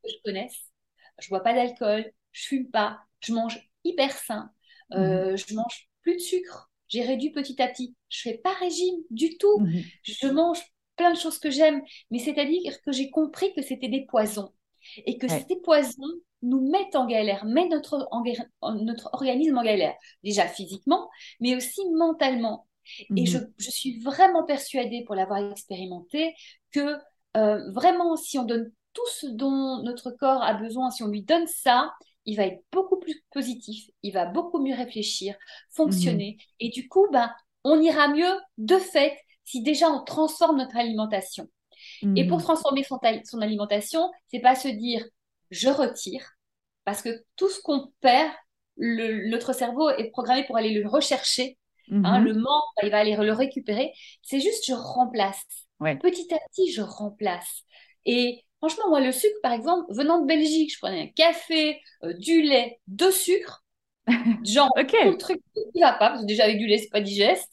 que je connaisse. Je bois pas d'alcool, je fume pas, je mange hyper sain, Mhm. euh, je mange plus de sucre. J'ai réduit petit à petit. Je fais pas régime du tout. Mhm. Je mange plein de choses que j'aime, mais c'est-à-dire que j'ai compris que c'était des poisons et que Ouais. ces poisons nous mettent en galère, mettent notre, en organisme en galère, déjà physiquement, mais aussi mentalement. Et je, Mhm. je suis vraiment persuadée, pour l'avoir expérimenté, que euh, vraiment, si on donne tout ce dont notre corps a besoin, si on lui donne ça, il va être beaucoup plus positif, il va beaucoup mieux réfléchir, Mhm. fonctionner. Et du coup, ben, on ira mieux de fait si déjà on transforme notre alimentation. Et pour Mhm. transformer son, son alimentation, c'est pas se dire je retire, parce que tout ce qu'on perd, le- notre cerveau est programmé pour aller le rechercher. hein, Mhm. le manque, il va aller le récupérer. C'est juste je remplace. Ouais. Petit à petit, je remplace. Et franchement, moi, le sucre, par exemple, venant de Belgique, je prenais un café, euh, du lait, deux sucres, genre tout le truc qui va pas, parce que déjà avec du lait, c'est pas digeste.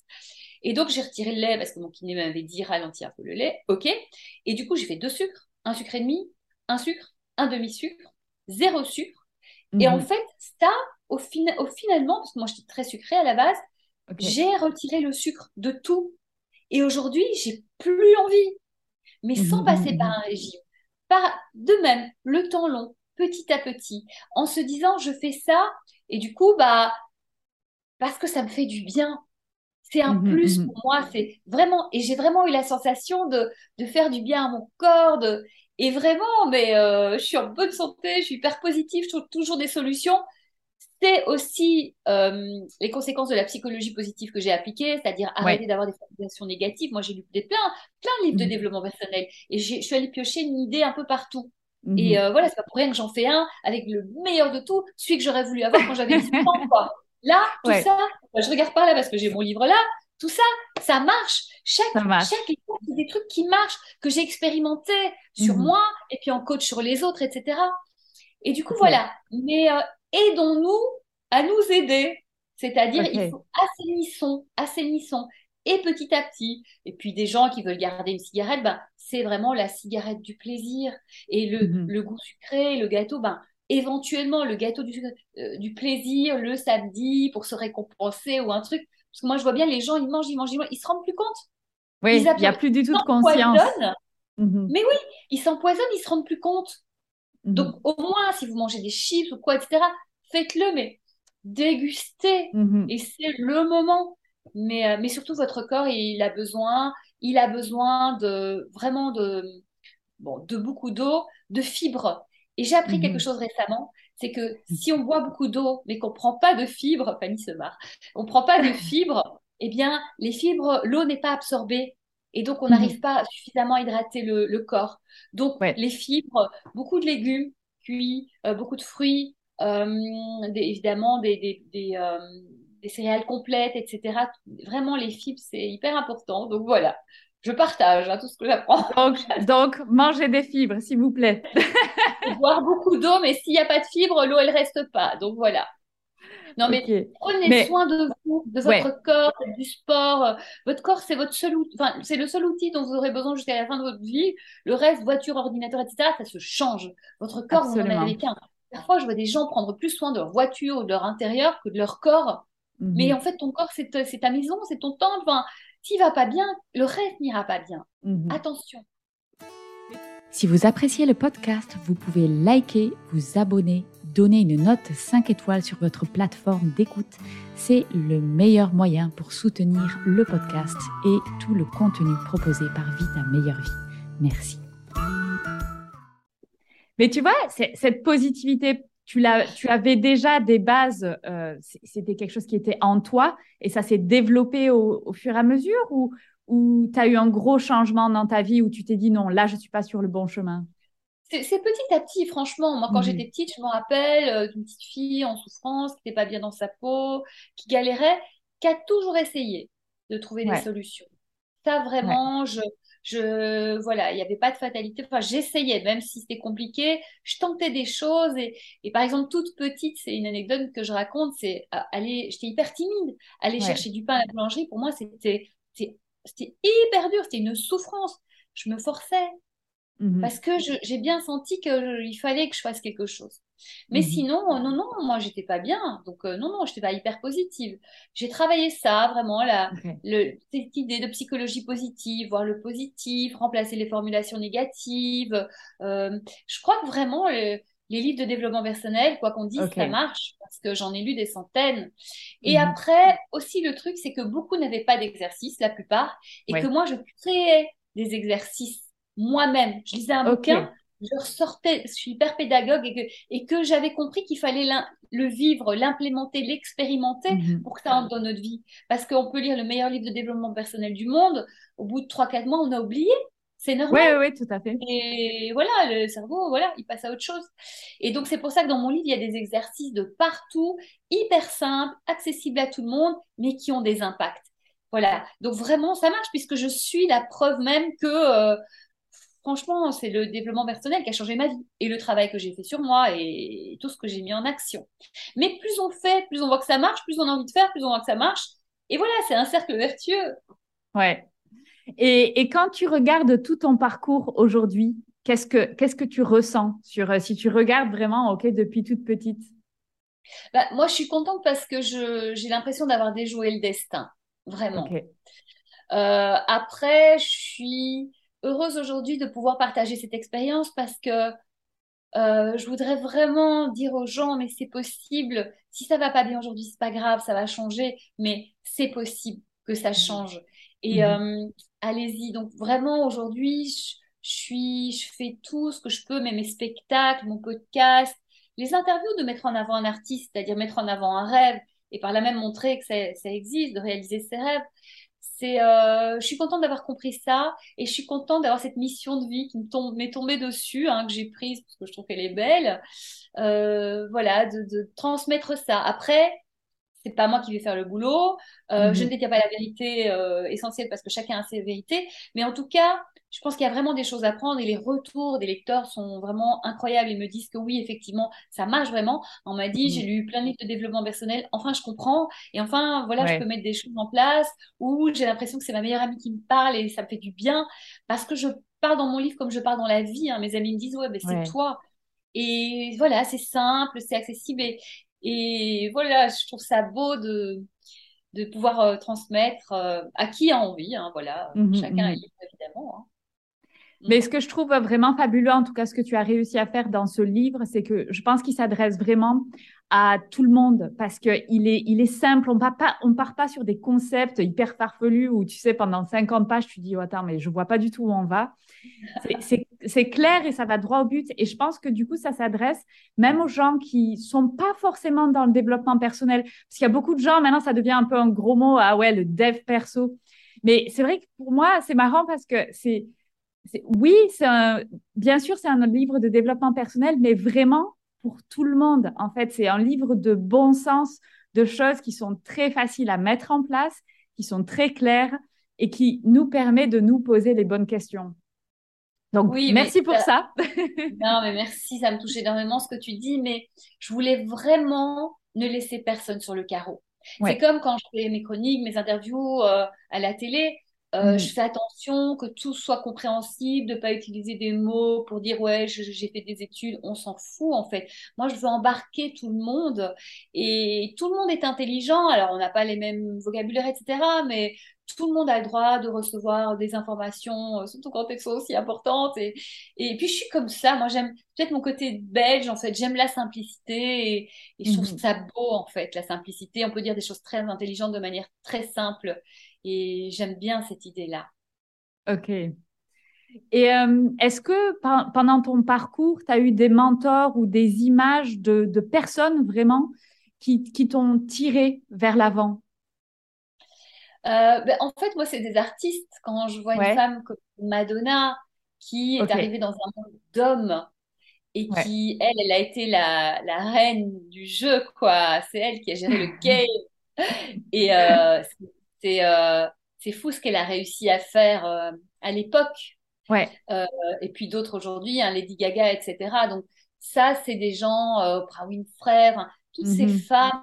Et donc, j'ai retiré le lait parce que mon kiné m'avait dit ralentir un peu le lait. OK. Et du coup, j'ai fait deux sucres, un sucre et demi, un sucre, un demi-sucre, zéro sucre. Et en Mhm. fait, ça, au, fina- au finalement, parce que moi, je suis très sucrée à la base, j'ai retiré le sucre de tout. Et aujourd'hui, j'ai plus envie. Mais sans passer par mhm. un régime. Par, de même, le temps long, petit à petit, en se disant, je fais ça, et du coup, bah, parce que ça me fait du bien. C'est un Mhm, plus mhm. pour moi. C'est vraiment, et j'ai vraiment eu la sensation de, de faire du bien à mon corps. De, Et vraiment, mais je suis en bonne santé, je suis hyper positive, je trouve toujours des solutions c'est aussi euh, les conséquences de la psychologie positive que j'ai appliquée, c'est-à-dire arrêter d'avoir des formulations négatives. Moi, j'ai lu des, plein, plein de livres de mhm. développement personnel et je suis allée piocher une idée un peu partout. Et mhm. euh, voilà, c'est pas pour rien que j'en fais un avec le meilleur de tout, celui que j'aurais voulu avoir quand j'avais 10 ans. Quoi. Là, tout ça, je regarde pas là parce que j'ai mon livre là, tout ça, ça marche. Chaque, chaque c'est des trucs qui marchent, que j'ai expérimenté sur mhm. moi et puis en coach sur les autres, etc. Et du coup, voilà. Mais euh, aidons-nous à nous aider. C'est-à-dire, il faut assainissons, assainissons. Et petit à petit, et puis des gens qui veulent garder une cigarette, ben, c'est vraiment la cigarette du plaisir. Et le, mhm. le goût sucré, le gâteau, ben, éventuellement le gâteau du, euh, du, plaisir le samedi pour se récompenser ou un truc. Parce que moi, je vois bien les gens, ils mangent, ils mangent, ils mangent, ils se rendent plus compte. Oui, il n'y a plus du tout de conscience. Mhm. Mais oui, ils s'empoisonnent, ils se rendent plus compte. Donc, au moins, si vous mangez des chips ou quoi, etc., faites-le, mais dégustez. Mhm. Et c'est le moment. Mais, euh, mais surtout, votre corps, il a besoin, il a besoin de vraiment de, bon, de beaucoup d'eau, de fibres. Et j'ai appris quelque mhm. chose récemment, c'est que si on boit beaucoup d'eau, mais qu'on ne prend pas de fibres, Fanny se marre, on ne prend pas de fibres, eh bien, les fibres, l'eau n'est pas absorbée. Et donc, on mhm. n'arrive pas suffisamment à hydrater le, corps. Donc, les fibres, beaucoup de légumes cuits, euh, beaucoup de fruits, euh, évidemment des, euh, des, céréales complètes, etc. Vraiment, les fibres, c'est hyper important. Donc, voilà. Je partage hein, tout ce que j'apprends. Donc, donc, mangez des fibres, s'il vous plaît. Boire beaucoup d'eau, mais s'il n'y a pas de fibres, l'eau, elle reste pas. Donc, voilà. Non, mais prenez soin de vous, de votre corps, du sport. Votre corps, c'est votre seul outil, enfin, c'est le seul outil dont vous aurez besoin jusqu'à la fin de votre vie. Le reste, voiture, ordinateur, etc., ça se change. Votre corps, vous en avez qu'un. Parfois, je vois des gens prendre plus soin de leur voiture ou de leur intérieur que de leur corps. Mhm. Mais en fait, ton corps, c'est ta maison, c'est ton temple. Enfin, s'il va pas bien, le reste n'ira pas bien. Mhm. Attention. Si vous appréciez le podcast, vous pouvez liker, vous abonner, donner une note 5 étoiles sur votre plateforme d'écoute. C'est le meilleur moyen pour soutenir le podcast et tout le contenu proposé par Vita Meilleure Vie. Merci. Mais tu vois, cette positivité, tu, avais déjà des bases, euh, c'était quelque chose qui était en toi et ça s'est développé au, fur et à mesure ou tu as eu un gros changement dans ta vie où tu t'es dit non, là, je ne suis pas sur le bon chemin? C'est petit à petit, franchement. Moi, quand j'étais petite, je me rappelle euh, d'une petite fille en souffrance, qui n'était pas bien dans sa peau, qui galérait, qui a toujours essayé de trouver des solutions. Ça, vraiment, je, je voilà, il n'y avait pas de fatalité. Enfin, j'essayais, même si c'était compliqué, je tentais des choses. Et, et par exemple, toute petite, c'est une anecdote que je raconte, c'est euh, aller, j'étais hyper timide, aller chercher du pain à la boulangerie. Pour moi, c'était c'était hyper dur, c'était une souffrance. Je me forçais, Mmh Parce que j'ai bien senti qu'il fallait que je fasse quelque chose. Mais mmh sinon, non, non, moi, j'étais pas bien. Donc, euh, non, non, j'étais pas hyper positive. J'ai travaillé ça, vraiment, la, le, cette idée de psychologie positive, voir le positif, remplacer les formulations négatives. Euh, je crois que vraiment, les livres de développement personnel, quoi qu'on dise, ça marche, parce que j'en ai lu des centaines. Et mmh après, aussi, le truc, c'est que beaucoup n'avaient pas d'exercice, la plupart, et que moi, je créais des exercices moi-même. Je lisais un bouquin, je ressortais, je suis hyper pédagogue et que, et que j'avais compris qu'il fallait le vivre, l'implémenter, l'expérimenter mhm. pour que ça entre dans notre vie. Parce qu'on peut lire le meilleur livre de développement personnel du monde, au bout de 3-4 mois, on a oublié. C'est normal. Oui, oui, tout à fait. Et voilà, le cerveau, voilà, il passe à autre chose. Et donc, c'est pour ça que dans mon livre, il y a des exercices de partout, hyper simples, accessibles à tout le monde, mais qui ont des impacts. Voilà. Donc, vraiment, ça marche puisque je suis la preuve même que euh, franchement, c'est le développement personnel qui a changé ma vie et le travail que j'ai fait sur moi et tout ce que j'ai mis en action. Mais plus on fait, plus on voit que ça marche, plus on a envie de faire, plus on voit que ça marche. Et voilà, c'est un cercle vertueux. Ouais. Et, quand tu regardes tout ton parcours aujourd'hui, qu'est-ce que, qu'est-ce que tu ressens sur, euh, si tu regardes vraiment, OK, depuis toute petite? Bah, Moi, je suis contente parce que j'ai l'impression d'avoir déjoué le destin, vraiment. Euh, après, je suis heureuse aujourd'hui de pouvoir partager cette expérience parce que euh, je voudrais vraiment dire aux gens, mais c'est possible. Si ça va pas bien aujourd'hui, c'est pas grave, ça va changer, mais c'est possible que ça change. Et euh, allez-y. Donc vraiment aujourd'hui, je, je suis, je fais tout ce que je peux, même mes spectacles, mon podcast, les interviews de mettre en avant un artiste, c'est-à-dire mettre en avant un rêve et par là même montrer que ça, ça existe, de réaliser ses rêves. C'est, euh, je suis contente d'avoir compris ça et je suis contente d'avoir cette mission de vie qui me tombe, m'est tombée dessus, hein, que j'ai prise parce que je trouve qu'elle est belle. Euh, voilà, de, de, transmettre ça. Après, c'est pas moi qui vais faire le boulot. Euh, Je mhm. ne détiens pas la vérité euh, essentielle parce que chacun a ses vérités. Mais en tout cas, je pense qu'il y a vraiment des choses à prendre et les retours des lecteurs sont vraiment incroyables. Ils me disent que oui, effectivement, ça marche vraiment. On m'a dit, j'ai mhm. lu plein de livres de développement personnel. Enfin, je comprends. Et enfin, voilà, je peux mettre des choses en place où j'ai l'impression que c'est ma meilleure amie qui me parle et ça me fait du bien parce que je parle dans mon livre comme je parle dans la vie. Hein. Mes amis me disent, ouais, ben, c'est toi. Et voilà, c'est simple, c'est accessible. Et, et voilà, je trouve ça beau de, de pouvoir euh, transmettre euh, à qui a envie. Hein, voilà, mhm, chacun est mhm. libre, évidemment. Hein. Mais ce que je trouve vraiment fabuleux, en tout cas ce que tu as réussi à faire dans ce livre, c'est que je pense qu'il s'adresse vraiment à tout le monde parce qu'il est, il est simple. On ne part, pas, on part pas sur des concepts hyper farfelus où, tu sais, pendant 50 pages, tu dis, oh, attends, mais je vois pas du tout où on va. C'est clair et ça va droit au but. Et je pense que du coup, ça s'adresse même aux gens qui sont pas forcément dans le développement personnel. Parce qu'il y a beaucoup de gens, maintenant, ça devient un peu un gros mot. Ah ouais, le dev perso. Mais c'est vrai que pour moi, c'est marrant parce que c'est oui, un, bien sûr, c'est un livre de développement personnel, mais vraiment pour tout le monde. En fait, c'est un livre de bon sens, de choses qui sont très faciles à mettre en place, qui sont très claires et qui nous permet de nous poser les bonnes questions. Donc, oui, merci pour ça. non, mais merci, ça me touche énormément ce que tu dis, mais je voulais vraiment ne laisser personne sur le carreau. C'est comme quand je fais mes chroniques, mes interviews euh, à la télé. Euh, mm. Je fais attention que tout soit compréhensible, de pas utiliser des mots pour dire ouais j'ai fait des études, on s'en fout en fait. Moi je veux embarquer tout le monde et tout le monde est intelligent. Alors on n'a pas les mêmes vocabulaires etc. Mais tout le monde a le droit de recevoir des informations, euh, surtout quand elles sont aussi importantes. Et, et puis je suis comme ça. Moi j'aime peut-être mon côté belge en fait. J'aime la simplicité et, je trouve mm-hmm. ça beau en fait la simplicité. On peut dire des choses très intelligentes de manière très simple. Et j'aime bien cette idée-là. Ok. Et euh, est-ce que pendant ton parcours, tu as eu des mentors ou des images de, personnes vraiment qui, qui t'ont tiré vers l'avant? Euh, ben, En fait, moi, c'est des artistes. Quand je vois une femme comme Madonna qui est arrivée dans un monde d'hommes et qui, elle, elle a été la, la, reine du jeu, quoi. C'est elle qui a géré le game. Et euh, c'est euh, c'est fou ce qu'elle a réussi à faire euh, à l'époque. Ouais. Euh, et puis d'autres aujourd'hui, hein, Lady Gaga, etc. Donc ça, c'est des gens, Oprah Winfrey, toutes ces mhm. femmes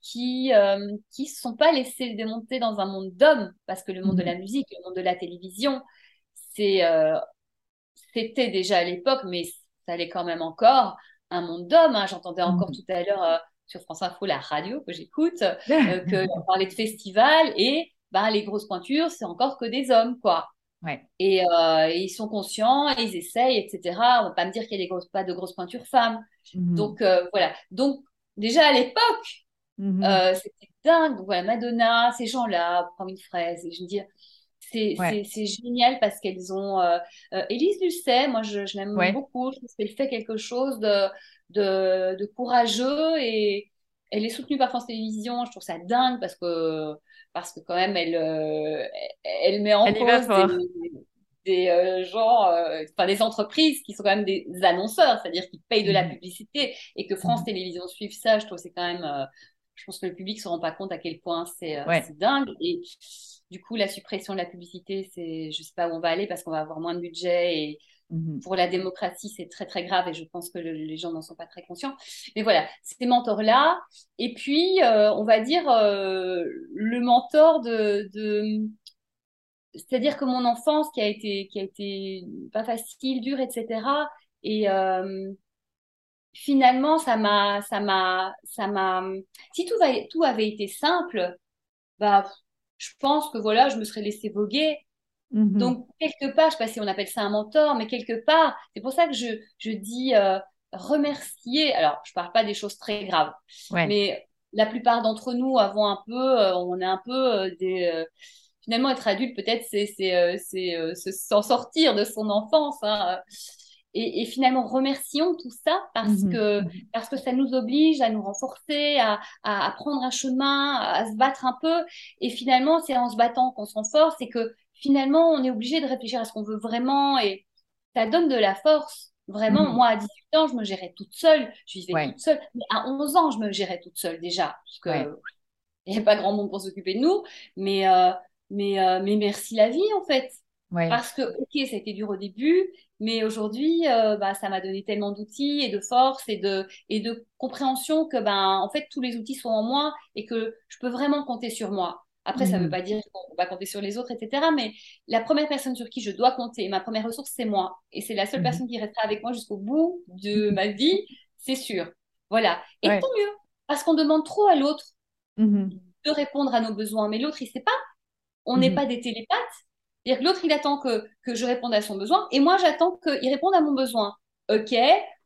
qui euh, qui se sont pas laissées démonter dans un monde d'hommes, parce que le monde de la mhm. musique, le monde de la télévision, c'est c'était déjà à l'époque, mais ça allait quand même encore un monde d'hommes. Hein. J'entendais encore mhm. tout à l'heure sur France Info, la radio que j'écoute, euh, qu'on parlait de festival et bah, les grosses pointures, c'est encore que des hommes, quoi. Ouais. Et, euh, ils sont conscients, ils essayent, etc. On va pas me dire qu'il y a des grosses, pas de grosses pointures femmes. Mhm. Donc euh, voilà. Donc déjà à l'époque, mhm. euh, c'était dingue. Donc voilà, Madonna, ces gens-là, prendre une fraise. Et je me dis, c'est c'est génial parce qu'elles ont. Euh, euh, Élise Lucet, moi je, je l'aime beaucoup. Je pense qu'elle fait quelque chose de, de, de, courageux et elle est soutenue par France Télévisions. Je trouve ça dingue parce que, parce que quand même, elle, euh, elle met en cause des, des euh, gens, euh, enfin des entreprises qui sont quand même des annonceurs, c'est-à-dire qui payent de la mmh. publicité et que France mmh. Télévisions suive ça. Je trouve c'est quand même. je pense que le public ne se rend pas compte à quel point c'est dingue. Et du coup, la suppression de la publicité, c'est, je sais pas où on va aller parce qu'on va avoir moins de budget et mhm. pour la démocratie, c'est très très grave et je pense que les gens n'en sont pas très conscients. Mais voilà, ces mentors-là. Et puis, euh, on va dire euh, le mentor de, de... c'est-à-dire que mon enfance qui a été qui a été pas facile, dure, etc. Et euh, finalement, ça m'a ça m'a ça m'a si tout va, tout avait été simple, bah je pense que voilà, je me serais laissé voguer. Mhm. Donc, quelque part, je sais pas si on appelle ça un mentor, mais quelque part, c'est pour ça que je, je dis euh, remercier. Alors, je parle pas des choses très graves, mais la plupart d'entre nous avons un peu, euh, on est un peu euh, des, finalement, être adulte, peut-être, c'est euh, euh, s'en sortir de son enfance. Hein. Et, finalement, remercions tout ça parce, mhm. que, parce que ça nous oblige à nous renforcer, à, à, prendre un chemin, à se battre un peu. Et finalement, c'est en se battant qu'on s'en force et que finalement, on est obligé de réfléchir à ce qu'on veut vraiment et ça donne de la force. Vraiment, mhm. moi, à 18 ans, je me gérais toute seule. Je vivais toute seule. Mais à 11 ans, je me gérais toute seule déjà. Parce que il n'y a pas grand monde pour s'occuper de nous. Mais, euh, mais, euh, mais merci la vie, en fait. Parce que, ok, ça a été dur au début, mais aujourd'hui, euh, bah, ça m'a donné tellement d'outils et de force et de, et de compréhension que, ben, en fait, tous les outils sont en moi et que je peux vraiment compter sur moi. Après, ça ne veut mhm. pas dire qu'on va compter sur les autres, etc. Mais la première personne sur qui je dois compter, ma première ressource, c'est moi. Et c'est la seule mhm. personne qui restera avec moi jusqu'au bout de ma vie, c'est sûr. Voilà. Et tant mieux, parce qu'on demande trop à l'autre mhm. de répondre à nos besoins. Mais l'autre, il ne sait pas. On n'est pas des télépathes. C'est-à-dire que l'autre, il attend que, que je réponde à son besoin. Et moi, j'attends qu'il réponde à mon besoin. OK.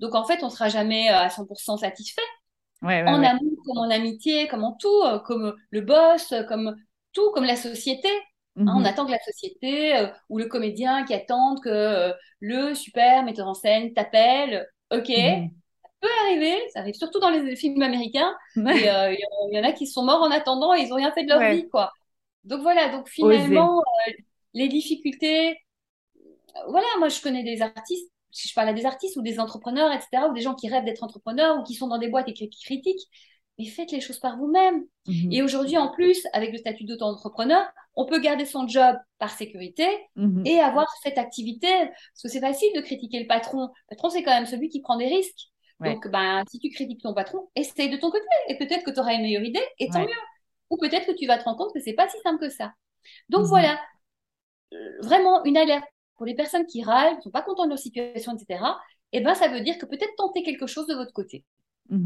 Donc, en fait, on ne sera jamais euh, à 100% satisfait. en amour, comme en amitié, comme en tout, euh, comme le boss, comme tout comme la société. Hein, on mhm. attend que la société euh, ou le comédien qui attend que euh, le super metteur en scène t'appelle. Ok, mhm. ça peut arriver, ça arrive surtout dans les films américains. Euh, il y, en a qui sont morts en attendant et ils n'ont rien fait de leur vie, quoi. Donc voilà, donc finalement, les difficultés. Voilà, moi je connais des artistes, si je parle à des artistes ou des entrepreneurs, etc., ou des gens qui rêvent d'être entrepreneurs ou qui sont dans des boîtes et qui critiquent mais faites les choses par vous-même. Mhm. Et aujourd'hui, en plus, avec le statut d'auto-entrepreneur, on peut garder son job par sécurité mhm. et avoir cette activité. Parce que c'est facile de critiquer le patron. Le patron, c'est quand même celui qui prend des risques. Donc, ben, si tu critiques ton patron, essaye de ton côté. Et peut-être que tu auras une meilleure idée, et tant mieux. Ou peut-être que tu vas te rendre compte que c'est pas si simple que ça. Donc, mhm. voilà. Euh, vraiment, une alerte pour les personnes qui râlent, qui sont pas contentes de leur situation, etc. Eh ben, ça veut dire que peut-être tenter quelque chose de votre côté.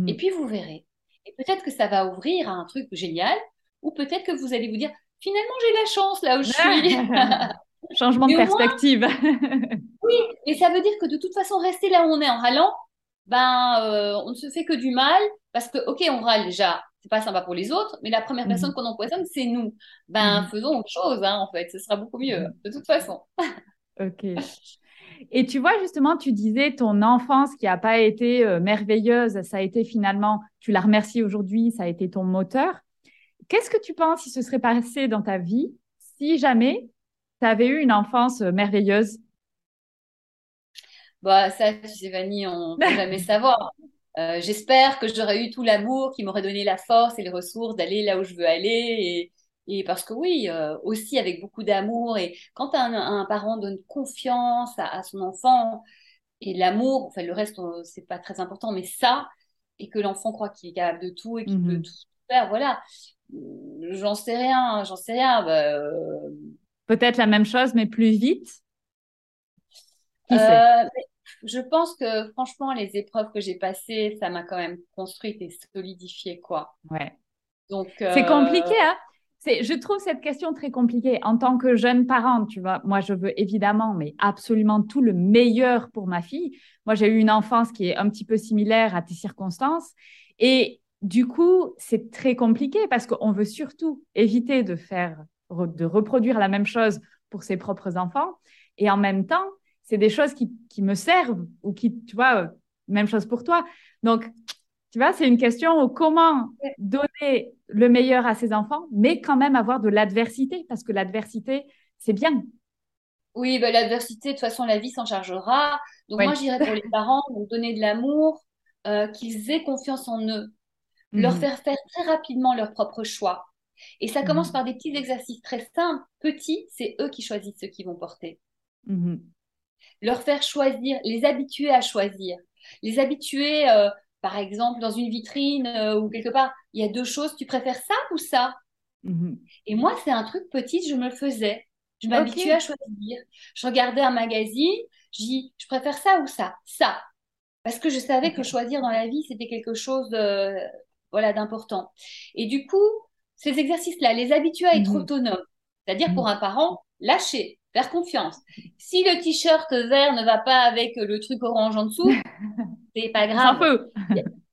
Et puis, vous verrez et peut-être que ça va ouvrir à un truc génial, ou peut-être que vous allez vous dire, finalement, j'ai la chance là où je suis. Changement de perspective. oui, et ça veut dire que de toute façon, rester là où on est en râlant, ben, euh, on ne se fait que du mal, parce que, ok, on râle déjà, c'est pas sympa pour les autres, mais la première personne mhm. qu'on empoisonne, c'est nous. Ben, mhm. faisons autre chose, hein, en fait, ce sera beaucoup mieux, mhm. de toute façon. ok. Et tu vois, justement, tu disais ton enfance qui n'a pas été euh, merveilleuse, ça a été finalement, tu la remercies aujourd'hui, ça a été ton moteur. Qu'est-ce que tu penses si ce serait passé dans ta vie si jamais tu avais eu une enfance euh, merveilleuse? Bah, Ça, tu sais, Vanny, on ne peut jamais savoir. Euh, j'espère que j'aurais eu tout l'amour qui m'aurait donné la force et les ressources d'aller là où je veux aller et, et parce que oui, euh, aussi avec beaucoup d'amour. Et quand un, un, parent donne confiance à, son enfant et l'amour, enfin le reste, c'est pas très important, mais ça, et que l'enfant croit qu'il est capable de tout et qu'il peut mhm. tout faire, voilà. J'en sais rien, j'en sais rien. Bah, euh, Peut-être la même chose, mais plus vite? Je pense que franchement, les épreuves que j'ai passées, ça m'a quand même construite et solidifiée, quoi. Ouais. Donc, c'est compliqué, hein je trouve cette question très compliquée. En tant que jeune parent, tu vois, moi, je veux évidemment, mais absolument tout le meilleur pour ma fille. Moi, j'ai eu une enfance qui est un petit peu similaire à tes circonstances. Et du coup, c'est très compliqué parce qu'on veut surtout éviter de faire, de reproduire la même chose pour ses propres enfants. Et en même temps, c'est des choses qui, qui me servent ou qui, tu vois, euh, même chose pour toi. Donc, tu vois, c'est une question comment donner le meilleur à ses enfants, mais quand même avoir de l'adversité, parce que l'adversité, c'est bien. Oui, bah, l'adversité, de toute façon, la vie s'en chargera. Donc moi, j'irais pour les parents, donc donner de l'amour, euh, qu'ils aient confiance en eux, leur mhm. faire faire très rapidement leur propre choix. Et ça commence mhm. par des petits exercices très simples, petits, c'est eux qui choisissent ce qu'ils vont porter. Mhm. Leur faire choisir, les habituer à choisir, les habituer euh, par exemple, dans une vitrine euh, ou quelque part, il y a deux choses, tu préfères ça ou ça? Mhm. Et moi, c'est un truc petit, je me le faisais. Je m'habituais à choisir. Je regardais un magazine, je dis, je préfère ça ou ça? Ça. Parce que je savais que choisir dans la vie, c'était quelque chose de, voilà, d'important. Et du coup, ces exercices-là, les habituer à être mhm. autonome. C'est-à-dire pour mhm. un parent, lâcher, faire confiance. Si le t-shirt vert ne va pas avec le truc orange en dessous, c'est pas grave. Un peu.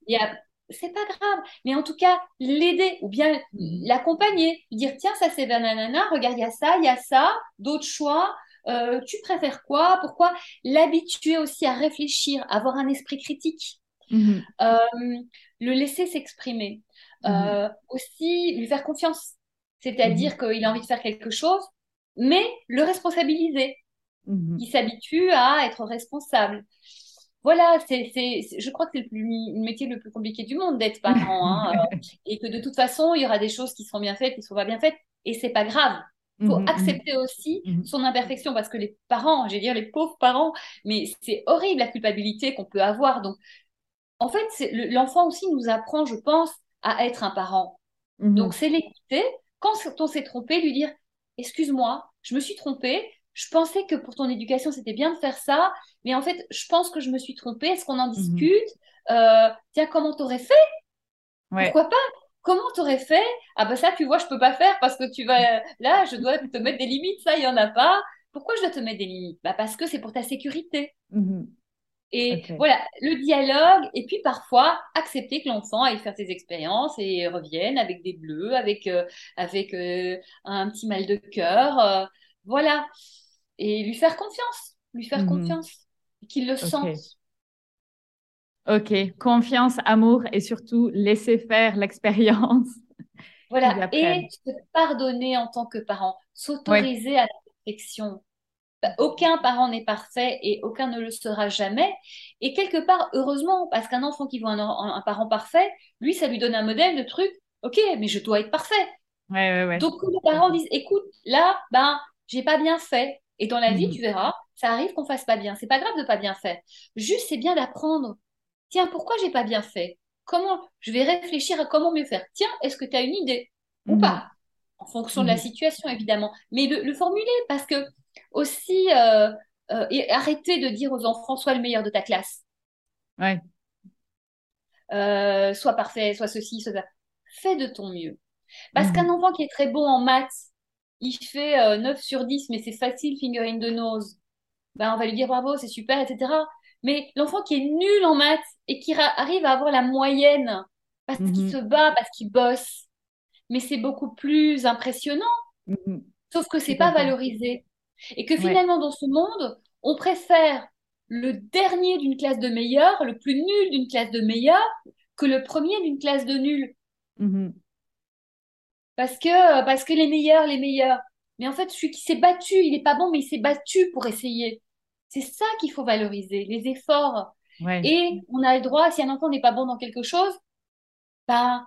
Il y a, c'est pas grave. Mais en tout cas, l'aider ou bien l'accompagner, dire tiens, ça c'est nanana, regarde, il y a ça, il y a ça, d'autres choix. Euh, tu préfères quoi? Pourquoi? L'habituer aussi à réfléchir, avoir un esprit critique, Mhm. euh, le laisser s'exprimer. Euh, aussi lui faire confiance, c'est-à-dire qu'il a envie de faire quelque chose, mais le responsabiliser, Mhm. qu'il s'habitue à être responsable. Voilà, c'est, je crois que c'est le, plus, le métier le plus compliqué du monde d'être parent, hein, euh, et que de toute façon, il y aura des choses qui seront bien faites, qui ne seront pas bien faites, et c'est pas grave. Il faut Mhm. accepter aussi Mhm. son imperfection, parce que les parents, je vais dire les pauvres parents, mais c'est horrible la culpabilité qu'on peut avoir. Donc, en fait, l'enfant aussi nous apprend, je pense, à être un parent. Mhm. Donc, c'est l'écouter. Quand on s'est trompé, lui dire, excuse-moi, je me suis trompée. Je pensais que pour ton éducation, c'était bien de faire ça, mais en fait, je pense que je me suis trompée. Est-ce qu'on en Mhm. discute? Euh, Tiens, comment t'aurais fait? Ouais. Pourquoi pas? Comment t'aurais fait? Ah ben ça, tu vois, je peux pas faire parce que tu vas là, je dois te mettre des limites. Ça, il y en a pas. Pourquoi je dois te mettre des limites? Bah parce que c'est pour ta sécurité. Mhm. Et voilà, le dialogue, et puis parfois accepter que l'enfant aille faire ses expériences et revienne avec des bleus, avec, euh, avec euh, un petit mal de cœur. euh, voilà. Et lui faire confiance, lui faire Mhm. confiance, qu'il le sente. Ok, confiance, amour et surtout laisser faire l'expérience Voilà. Et se pardonner en tant que parent, s'autoriser à la perfection. Bah, Aucun parent n'est parfait et aucun ne le sera jamais. Et quelque part, heureusement, parce qu'un enfant qui voit un, un- un parent parfait, lui, ça lui donne un modèle de truc. Ok, mais je dois être parfait. Ouais, ouais, ouais. Donc, les parents disent, écoute, là, ben, j'ai pas bien fait. Et dans la vie, Mhm. tu verras, ça arrive qu'on fasse pas bien. C'est pas grave de pas bien faire. Juste, c'est bien d'apprendre. Tiens, pourquoi j'ai pas bien fait? Comment, je vais réfléchir à comment mieux faire. Tiens, est-ce que tu as une idée? Ou Mhm. pas? En fonction de la Mhm. situation, évidemment. Mais le, le formuler, parce que aussi, euh, euh, et arrêter de dire aux enfants, sois le meilleur de ta classe. Ouais. Euh, sois parfait, sois ceci, sois ça. Fais de ton mieux. Parce Mhm. qu'un enfant qui est très bon en maths, il fait euh, 9 sur 10, mais c'est facile, finger in the nose. Ben, on va lui dire bravo, c'est super, etc. Mais l'enfant qui est nul en maths et qui arrive à avoir la moyenne parce qu'il Mhm. se bat, parce qu'il bosse, mais c'est beaucoup plus impressionnant, Mhm. sauf que c'est pas valorisé. Et que Ouais. finalement, dans ce monde, on préfère le dernier d'une classe de meilleurs, le plus nul d'une classe de meilleurs, que le premier d'une classe de nuls. Mhm. Parce que, parce que les meilleurs, les meilleurs. Mais en fait, celui qui s'est battu, il n'est pas bon, mais il s'est battu pour essayer. C'est ça qu'il faut valoriser, les efforts. Ouais. Et on a le droit, si un enfant n'est pas bon dans quelque chose, ben,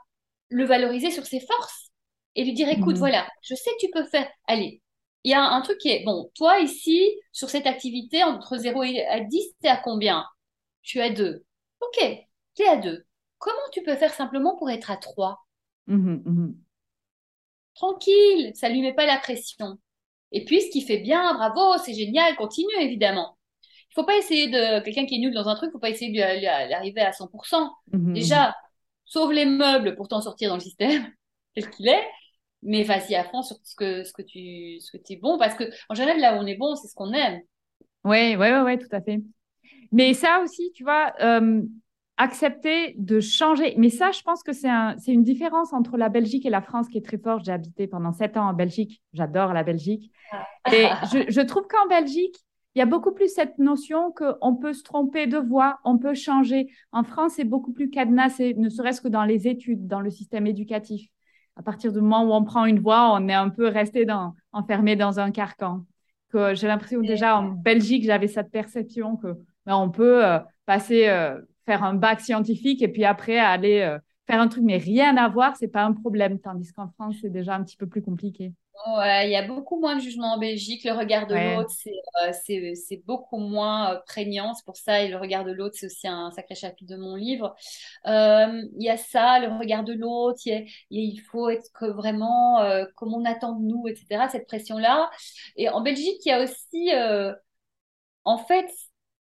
le valoriser sur ses forces et lui dire, écoute, Mhm. voilà, je sais que tu peux faire. Allez, il y a un truc qui est, bon, toi ici, sur cette activité, entre 0 et à 10, t'es à combien? Tu es à 2. Ok, t'es à 2. Comment tu peux faire simplement pour être à 3? Mhm. Mhm. Tranquille, ça lui met pas la pression. Et puis, ce qui fait bien, bravo, c'est génial, continue, évidemment. Il faut pas essayer de, quelqu'un qui est nul dans un truc, faut pas essayer d'arriver à 100%. Mhm. Déjà, sauve les meubles pour t'en sortir dans le système, tel qu'il est, mais vas-y à fond sur ce que, ce que tu, ce que es bon, parce que, en général, là où on est bon, c'est ce qu'on aime. Ouais, ouais, ouais, ouais, tout à fait. Mais ça aussi, tu vois, euh, accepter de changer. Mais ça, je pense que c'est un, c'est une différence entre la Belgique et la France qui est très forte. J'ai habité pendant sept ans en Belgique. J'adore la Belgique. Et je, je trouve qu'en Belgique, il y a beaucoup plus cette notion qu'on peut se tromper de voie, on peut changer. En France, c'est beaucoup plus cadenassé, ne serait-ce que dans les études, dans le système éducatif. À partir du moment où on prend une voie, on est un peu resté dans, enfermé dans un carcan. Que j'ai l'impression déjà en Belgique, j'avais cette perception que ben, on peut euh, passer, euh, faire un bac scientifique et puis après aller euh, faire un truc, mais rien à voir, c'est pas un problème. Tandis qu'en France, c'est déjà un petit peu plus compliqué. Ouais, il y a beaucoup moins de jugement en Belgique. Le regard de Ouais. l'autre, c'est euh, beaucoup moins euh, prégnant. C'est pour ça, et le regard de l'autre, c'est aussi un sacré chapitre de mon livre. Il y a ça, le regard de l'autre. Il faut être que vraiment euh, comme on attend de nous, etc. Cette pression-là. Et en Belgique, il y a aussi, euh, en fait,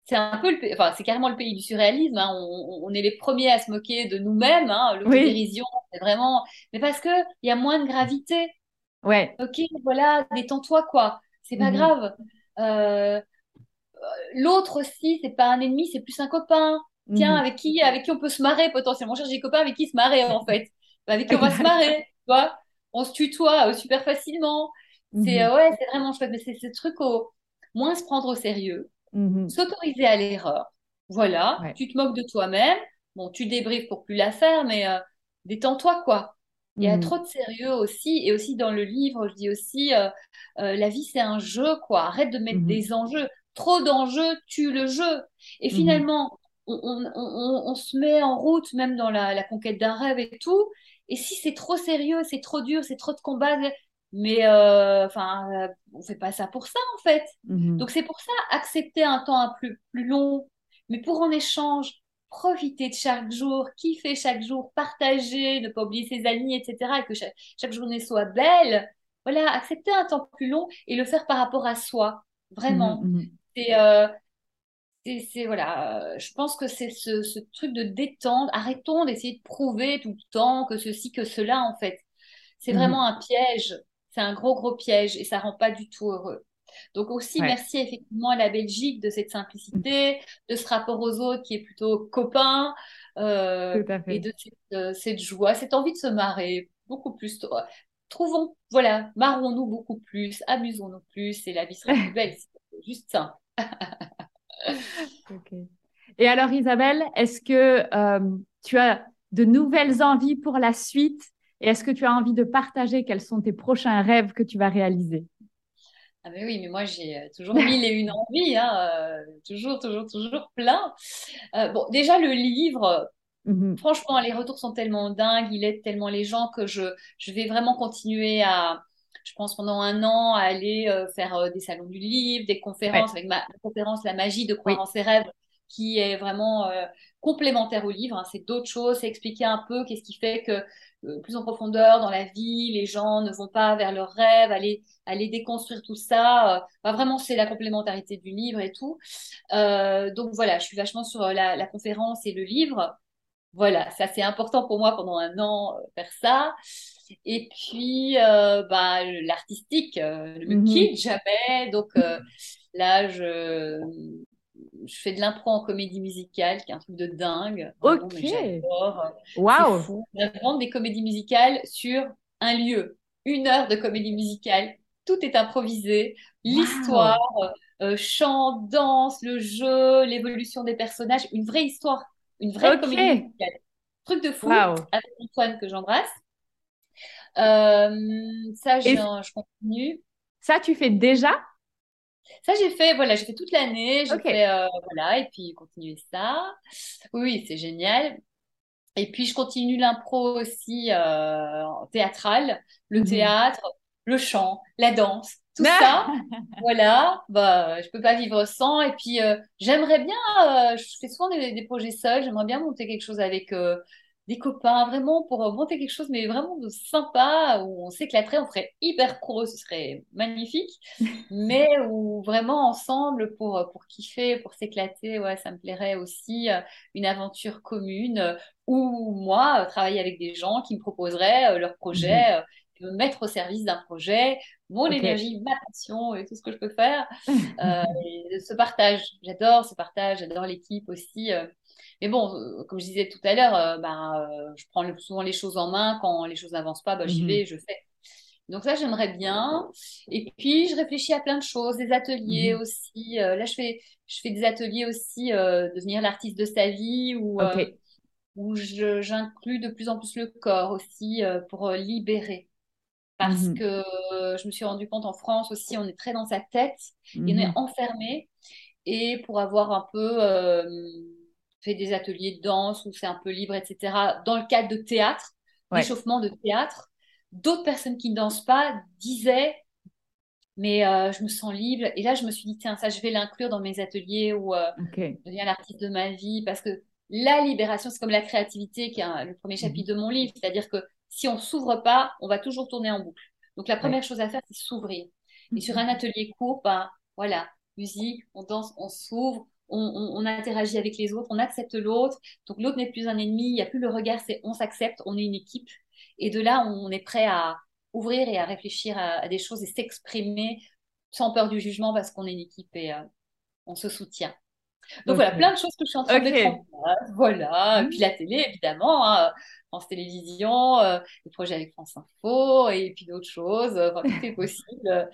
c'est un peu le, enfin, c'est carrément le pays du surréalisme. hein. On, on est les premiers à se moquer de nous-mêmes. Hein. L'autodérision, c'est vraiment. Mais parce que il y a moins de gravité. Ouais. Ok, voilà, détends-toi, quoi. C'est pas Mhm. grave. Euh, l'autre aussi, c'est pas un ennemi, c'est plus un copain. Tiens, avec qui, avec qui on peut se marrer potentiellement. Cherche des copains avec qui se marrer en fait. Avec qui on va se marrer, tu vois. On se tutoie euh, super facilement. C'est euh, ouais, c'est vraiment chouette. Mais c'est ce truc au moins se prendre au sérieux, s'autoriser à l'erreur. Voilà, tu te moques de toi-même. Bon, tu débriefes pour plus la faire, mais détends-toi quoi. Il y a trop de sérieux aussi, et aussi dans le livre, je dis aussi, la vie c'est un jeu, quoi. Arrête de mettre des enjeux. Trop d'enjeux tue le jeu. Et finalement, on, se met en route, même dans la, conquête d'un rêve et tout. Et si c'est trop sérieux, c'est trop dur, c'est trop de combats, mais euh, enfin, euh, on fait pas ça pour ça en fait. Donc c'est pour ça accepter un temps un plus, plus long, mais pour en échange profiter de chaque jour, kiffer chaque jour, partager, ne pas oublier ses amis, etc. Et que chaque, chaque journée soit belle. Voilà, accepter un temps plus long et le faire par rapport à soi, vraiment. Mhm. C'est euh, c'est voilà, euh, je pense que c'est ce, truc de détendre. Arrêtons d'essayer de prouver tout le temps que ceci, que cela, en fait. C'est mhm. vraiment un piège. C'est un gros, gros piège et ça rend pas du tout heureux. Donc aussi, merci effectivement à la Belgique de cette simplicité, de ce rapport aux autres qui est plutôt copain, euh, et de cette, cette, joie, cette envie de se marrer beaucoup plus. Trouvons, voilà, marrons-nous beaucoup plus, amusons-nous plus et la vie sera plus belle. C'est juste ça. Et alors, Isabelle, est-ce que euh, tu as de nouvelles envies pour la suite? Et est-ce que tu as envie de partager quels sont tes prochains rêves que tu vas réaliser? Ah ben oui, mais moi j'ai euh, toujours mille et une envies, hein, euh, toujours, toujours, toujours plein. bon, déjà le livre, mm-hmm. franchement, les retours sont tellement dingues, il aide tellement les gens que je, je vais vraiment continuer à, je pense, pendant un an à aller euh, faire euh, des salons du livre, des conférences, avec ma conférence La magie de croire en ses rêves, qui est vraiment euh, complémentaire au livre. Hein. C'est d'autres choses, c'est expliquer un peu qu'est-ce qui fait que plus en profondeur dans la vie, les gens ne vont pas vers leurs rêves, aller, aller déconstruire tout ça. vraiment, c'est la complémentarité du livre et tout. donc voilà, je suis vachement sur la, la conférence et le livre. Voilà, ça c'est important pour moi pendant un an, faire ça. Et puis, euh, bah, l'artistique euh, ne me quitte jamais. Donc euh, là, je, je fais de l'impro en comédie musicale, qui est un truc de dingue. Ok. Waouh. J'invente des comédies musicales sur un lieu. Une heure de comédie musicale. Tout est improvisé. L'histoire, chant, danse, le jeu, l'évolution des personnages. Une vraie histoire. Une vraie comédie musicale. Truc de fou. Avec Antoine que j'embrasse. Euh, ça, je, continue. Ça, tu fais déjà? Ça, j'ai fait, voilà, j'ai fait toute l'année. J'ai fait, euh, voilà, et puis continuer ça. Oui, c'est génial. Et puis, je continue l'impro aussi euh, théâtral, le mhm. théâtre, le chant, la danse, tout ça. voilà, bah, je peux pas vivre sans. Et puis, j'aimerais bien, je fais souvent des, des projets seuls, j'aimerais bien monter quelque chose avec des copains, vraiment pour monter quelque chose, mais vraiment de sympa, où on s'éclaterait, on ferait hyper pro, ce serait magnifique, mais où vraiment ensemble pour, pour kiffer, pour s'éclater, ouais, ça me plairait aussi, euh, une aventure commune, euh, ou moi, travailler avec des gens qui me proposeraient euh, leur projet, mhm. me mettre au service d'un projet, mon énergie, ma passion et tout ce que je peux faire, et ce partage, j'adore ce partage, j'adore l'équipe aussi. Mais bon, euh, comme je disais tout à l'heure, euh, ben, euh, je prends souvent les choses en main. Quand les choses n'avancent pas, ben, j'y mhm. vais, je fais. Donc ça, j'aimerais bien. Et puis, je réfléchis à plein de choses, des ateliers mhm. aussi. là, je fais, je fais des ateliers aussi, devenir l'artiste de sa vie, ou où j'inclus de plus en plus le corps aussi pour libérer. Parce mhm. que je me suis rendu compte en France aussi, on est très dans sa tête, et on est enfermé. Et pour avoir un peu fait des ateliers de danse où c'est un peu libre, etc. Dans le cadre de théâtre, d'échauffement de théâtre, d'autres personnes qui ne dansent pas disaient mais euh, je me sens libre. Et là, je me suis dit, tiens, ça, je vais l'inclure dans mes ateliers où euh, je deviens l'artiste de ma vie. Parce que la libération, c'est comme la créativité, qui est le premier mhm. chapitre de mon livre. C'est-à-dire que si on s'ouvre pas, on va toujours tourner en boucle. Donc, la première chose à faire, c'est s'ouvrir. Et sur mhm. un atelier court, ben, voilà, musique, on danse, on s'ouvre, on, interagit avec les autres, on accepte l'autre. Donc l'autre n'est plus un ennemi, il n'y a plus le regard, c'est on s'accepte, on est une équipe. Et de là, on est prêt à ouvrir et à réfléchir à, des choses et s'exprimer sans peur du jugement parce qu'on est une équipe et euh, on se soutient. Donc voilà, plein de choses que je suis en train de mettre. Voilà. Puis la télé, évidemment. Hein. France Télévisions, euh, des projets avec France Info et puis d'autres choses. Enfin, tout est possible.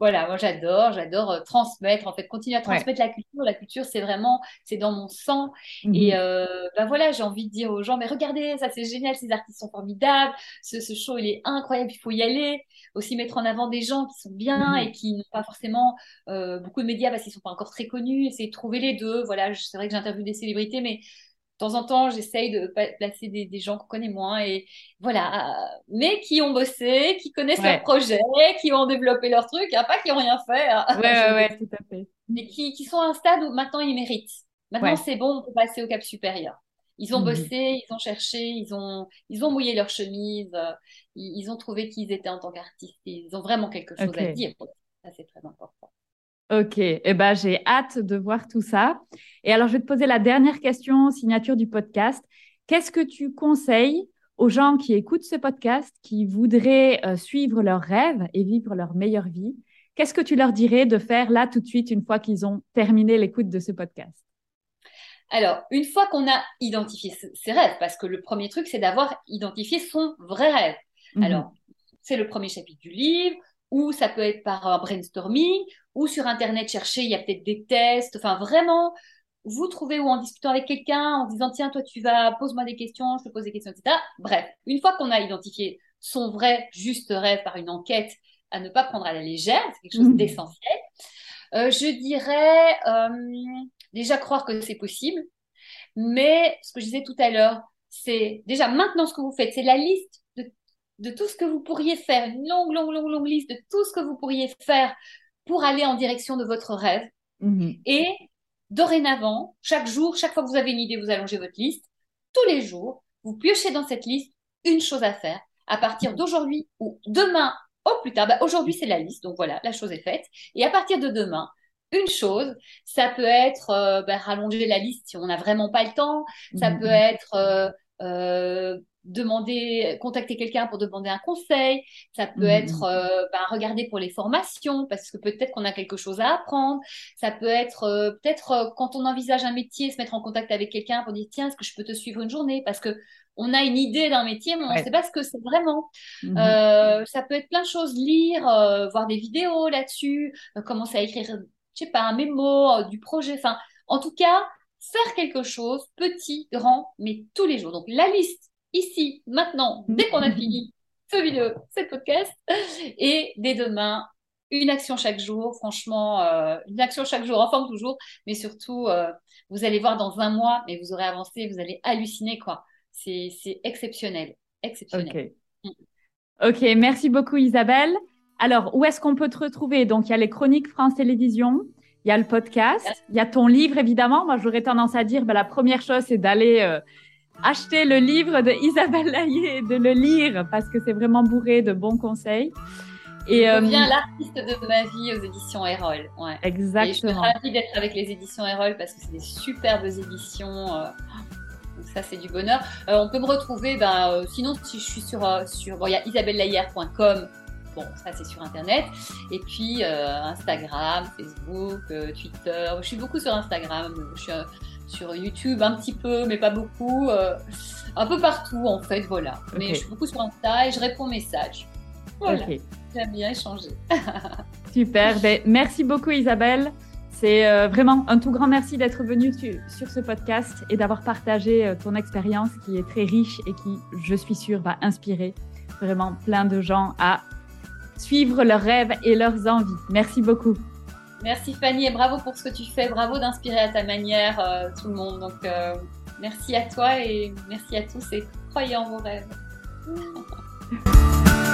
Voilà, moi j'adore, j'adore euh, transmettre, en fait, continuer à transmettre la culture. La culture, c'est vraiment, c'est dans mon sang. Et mhm. euh, ben voilà, j'ai envie de dire aux gens, mais regardez, ça c'est génial, ces artistes sont formidables, ce, ce, show il est incroyable, il faut y aller. Aussi mettre en avant des gens qui sont bien mhm. et qui n'ont pas forcément euh, beaucoup de médias parce qu'ils sont pas encore très connus. Essayer de trouver les deux. Voilà, c'est vrai que j'interviewe des célébrités, mais temps en temps, j'essaye de placer des, des gens qu'on connaît moins et voilà, mais qui ont bossé, qui connaissent leur projet, qui ont développé leur truc, hein, pas qui ont rien fait. Hein. Ouais, ouais, tout à fait. Mais qui, qui, sont à un stade où maintenant ils méritent. Maintenant c'est bon, on peut passer au cap supérieur. Ils ont mhm. bossé, ils ont cherché, ils ont, ils ont mouillé leur chemise, euh, ils, ont trouvé qui ils étaient en tant qu'artistes. Ils ont vraiment quelque chose à dire. Ça, c'est très important. Ok, eh ben, j'ai hâte de voir tout ça. Et alors, je vais te poser la dernière question, signature du podcast. Qu'est-ce que tu conseilles aux gens qui écoutent ce podcast, qui voudraient euh, suivre leurs rêves et vivre leur meilleure vie? Qu'est-ce que tu leur dirais de faire là tout de suite une fois qu'ils ont terminé l'écoute de ce podcast? Alors, une fois qu'on a identifié ses rêves, parce que le premier truc, c'est d'avoir identifié son vrai rêve. Mhm. Alors, c'est le premier chapitre du livre, ou ça peut être par un brainstorming, ou sur Internet chercher, il y a peut-être des tests, enfin vraiment, vous trouvez ou en discutant avec quelqu'un, en disant, tiens, toi, tu vas, pose-moi des questions, je te pose des questions, etc. Bref, une fois qu'on a identifié son vrai, juste rêve par une enquête, à ne pas prendre à la légère, c'est quelque chose mmh. d'essentiel, euh, je dirais euh, déjà croire que c'est possible, mais ce que je disais tout à l'heure, c'est déjà maintenant ce que vous faites, c'est la liste de tout ce que vous pourriez faire, une longue, longue, longue, longue liste de tout ce que vous pourriez faire pour aller en direction de votre rêve. Mhm. Et dorénavant, chaque jour, chaque fois que vous avez une idée, vous allongez votre liste. Tous les jours, vous piochez dans cette liste une chose à faire. À partir d'aujourd'hui ou demain au plus tard, bah, aujourd'hui c'est la liste, donc voilà, la chose est faite. Et à partir de demain, une chose, ça peut être euh, bah, rallonger la liste si on n'a vraiment pas le temps, ça mhm. peut être euh, euh, demander, contacter quelqu'un pour demander un conseil. Ça peut mhm. être euh, ben, regarder pour les formations parce que peut-être qu'on a quelque chose à apprendre. Ça peut être euh, peut-être euh, quand on envisage un métier, se mettre en contact avec quelqu'un pour dire tiens, est-ce que je peux te suivre une journée? Parce que on a une idée d'un métier, mais on ne sait pas ce que c'est vraiment. Mhm. ça peut être plein de choses, lire, voir des vidéos là-dessus, commencer à écrire, je sais pas, un mémo du projet. Enfin, en tout cas, faire quelque chose, petit, grand, mais tous les jours. Donc la liste ici, maintenant, dès qu'on a fini ce vidéo, ce podcast. Et dès demain, une action chaque jour, franchement, euh, une action chaque jour, en forme toujours, mais surtout, euh, vous allez voir dans un mois, mais vous aurez avancé, vous allez halluciner, quoi. C'est exceptionnel, exceptionnel. Ok, merci beaucoup Isabelle. Alors, où est-ce qu'on peut te retrouver? Donc, il y a les chroniques France Télévisions, il y a le podcast, il y a ton livre, évidemment. Moi, j'aurais tendance à dire, ben, la première chose, c'est d'aller... Euh, acheter le livre de Isabelle Laillé et de le lire parce que c'est vraiment bourré de bons conseils. Et je deviens euh, l'artiste de ma vie aux éditions Erol. Ouais. Exactement. Et je suis ravie d'être avec les éditions Erol parce que c'est des superbes éditions. Euh, donc ça, c'est du bonheur. Euh, on peut me retrouver, ben, sinon, si je suis sur, sur bon, il y a isabellelayer.com. Bon, ça, c'est sur Internet. Et puis, Instagram, Facebook, Twitter. Je suis beaucoup sur Instagram. Je suis sur YouTube un petit peu, mais pas beaucoup. Euh, un peu partout en fait, voilà. Mais je suis beaucoup sur Insta et je réponds aux messages. Voilà. J'aime bien échanger. Super. Ben, merci beaucoup Isabelle. C'est euh, vraiment un tout grand merci d'être venue sur ce podcast et d'avoir partagé euh, ton expérience qui est très riche et qui, je suis sûre, va inspirer vraiment plein de gens à suivre leurs rêves et leurs envies. Merci beaucoup. Merci Fanny et bravo pour ce que tu fais. Bravo d'inspirer à ta manière euh, tout le monde. Donc euh, merci à toi et merci à tous et croyez en vos rêves.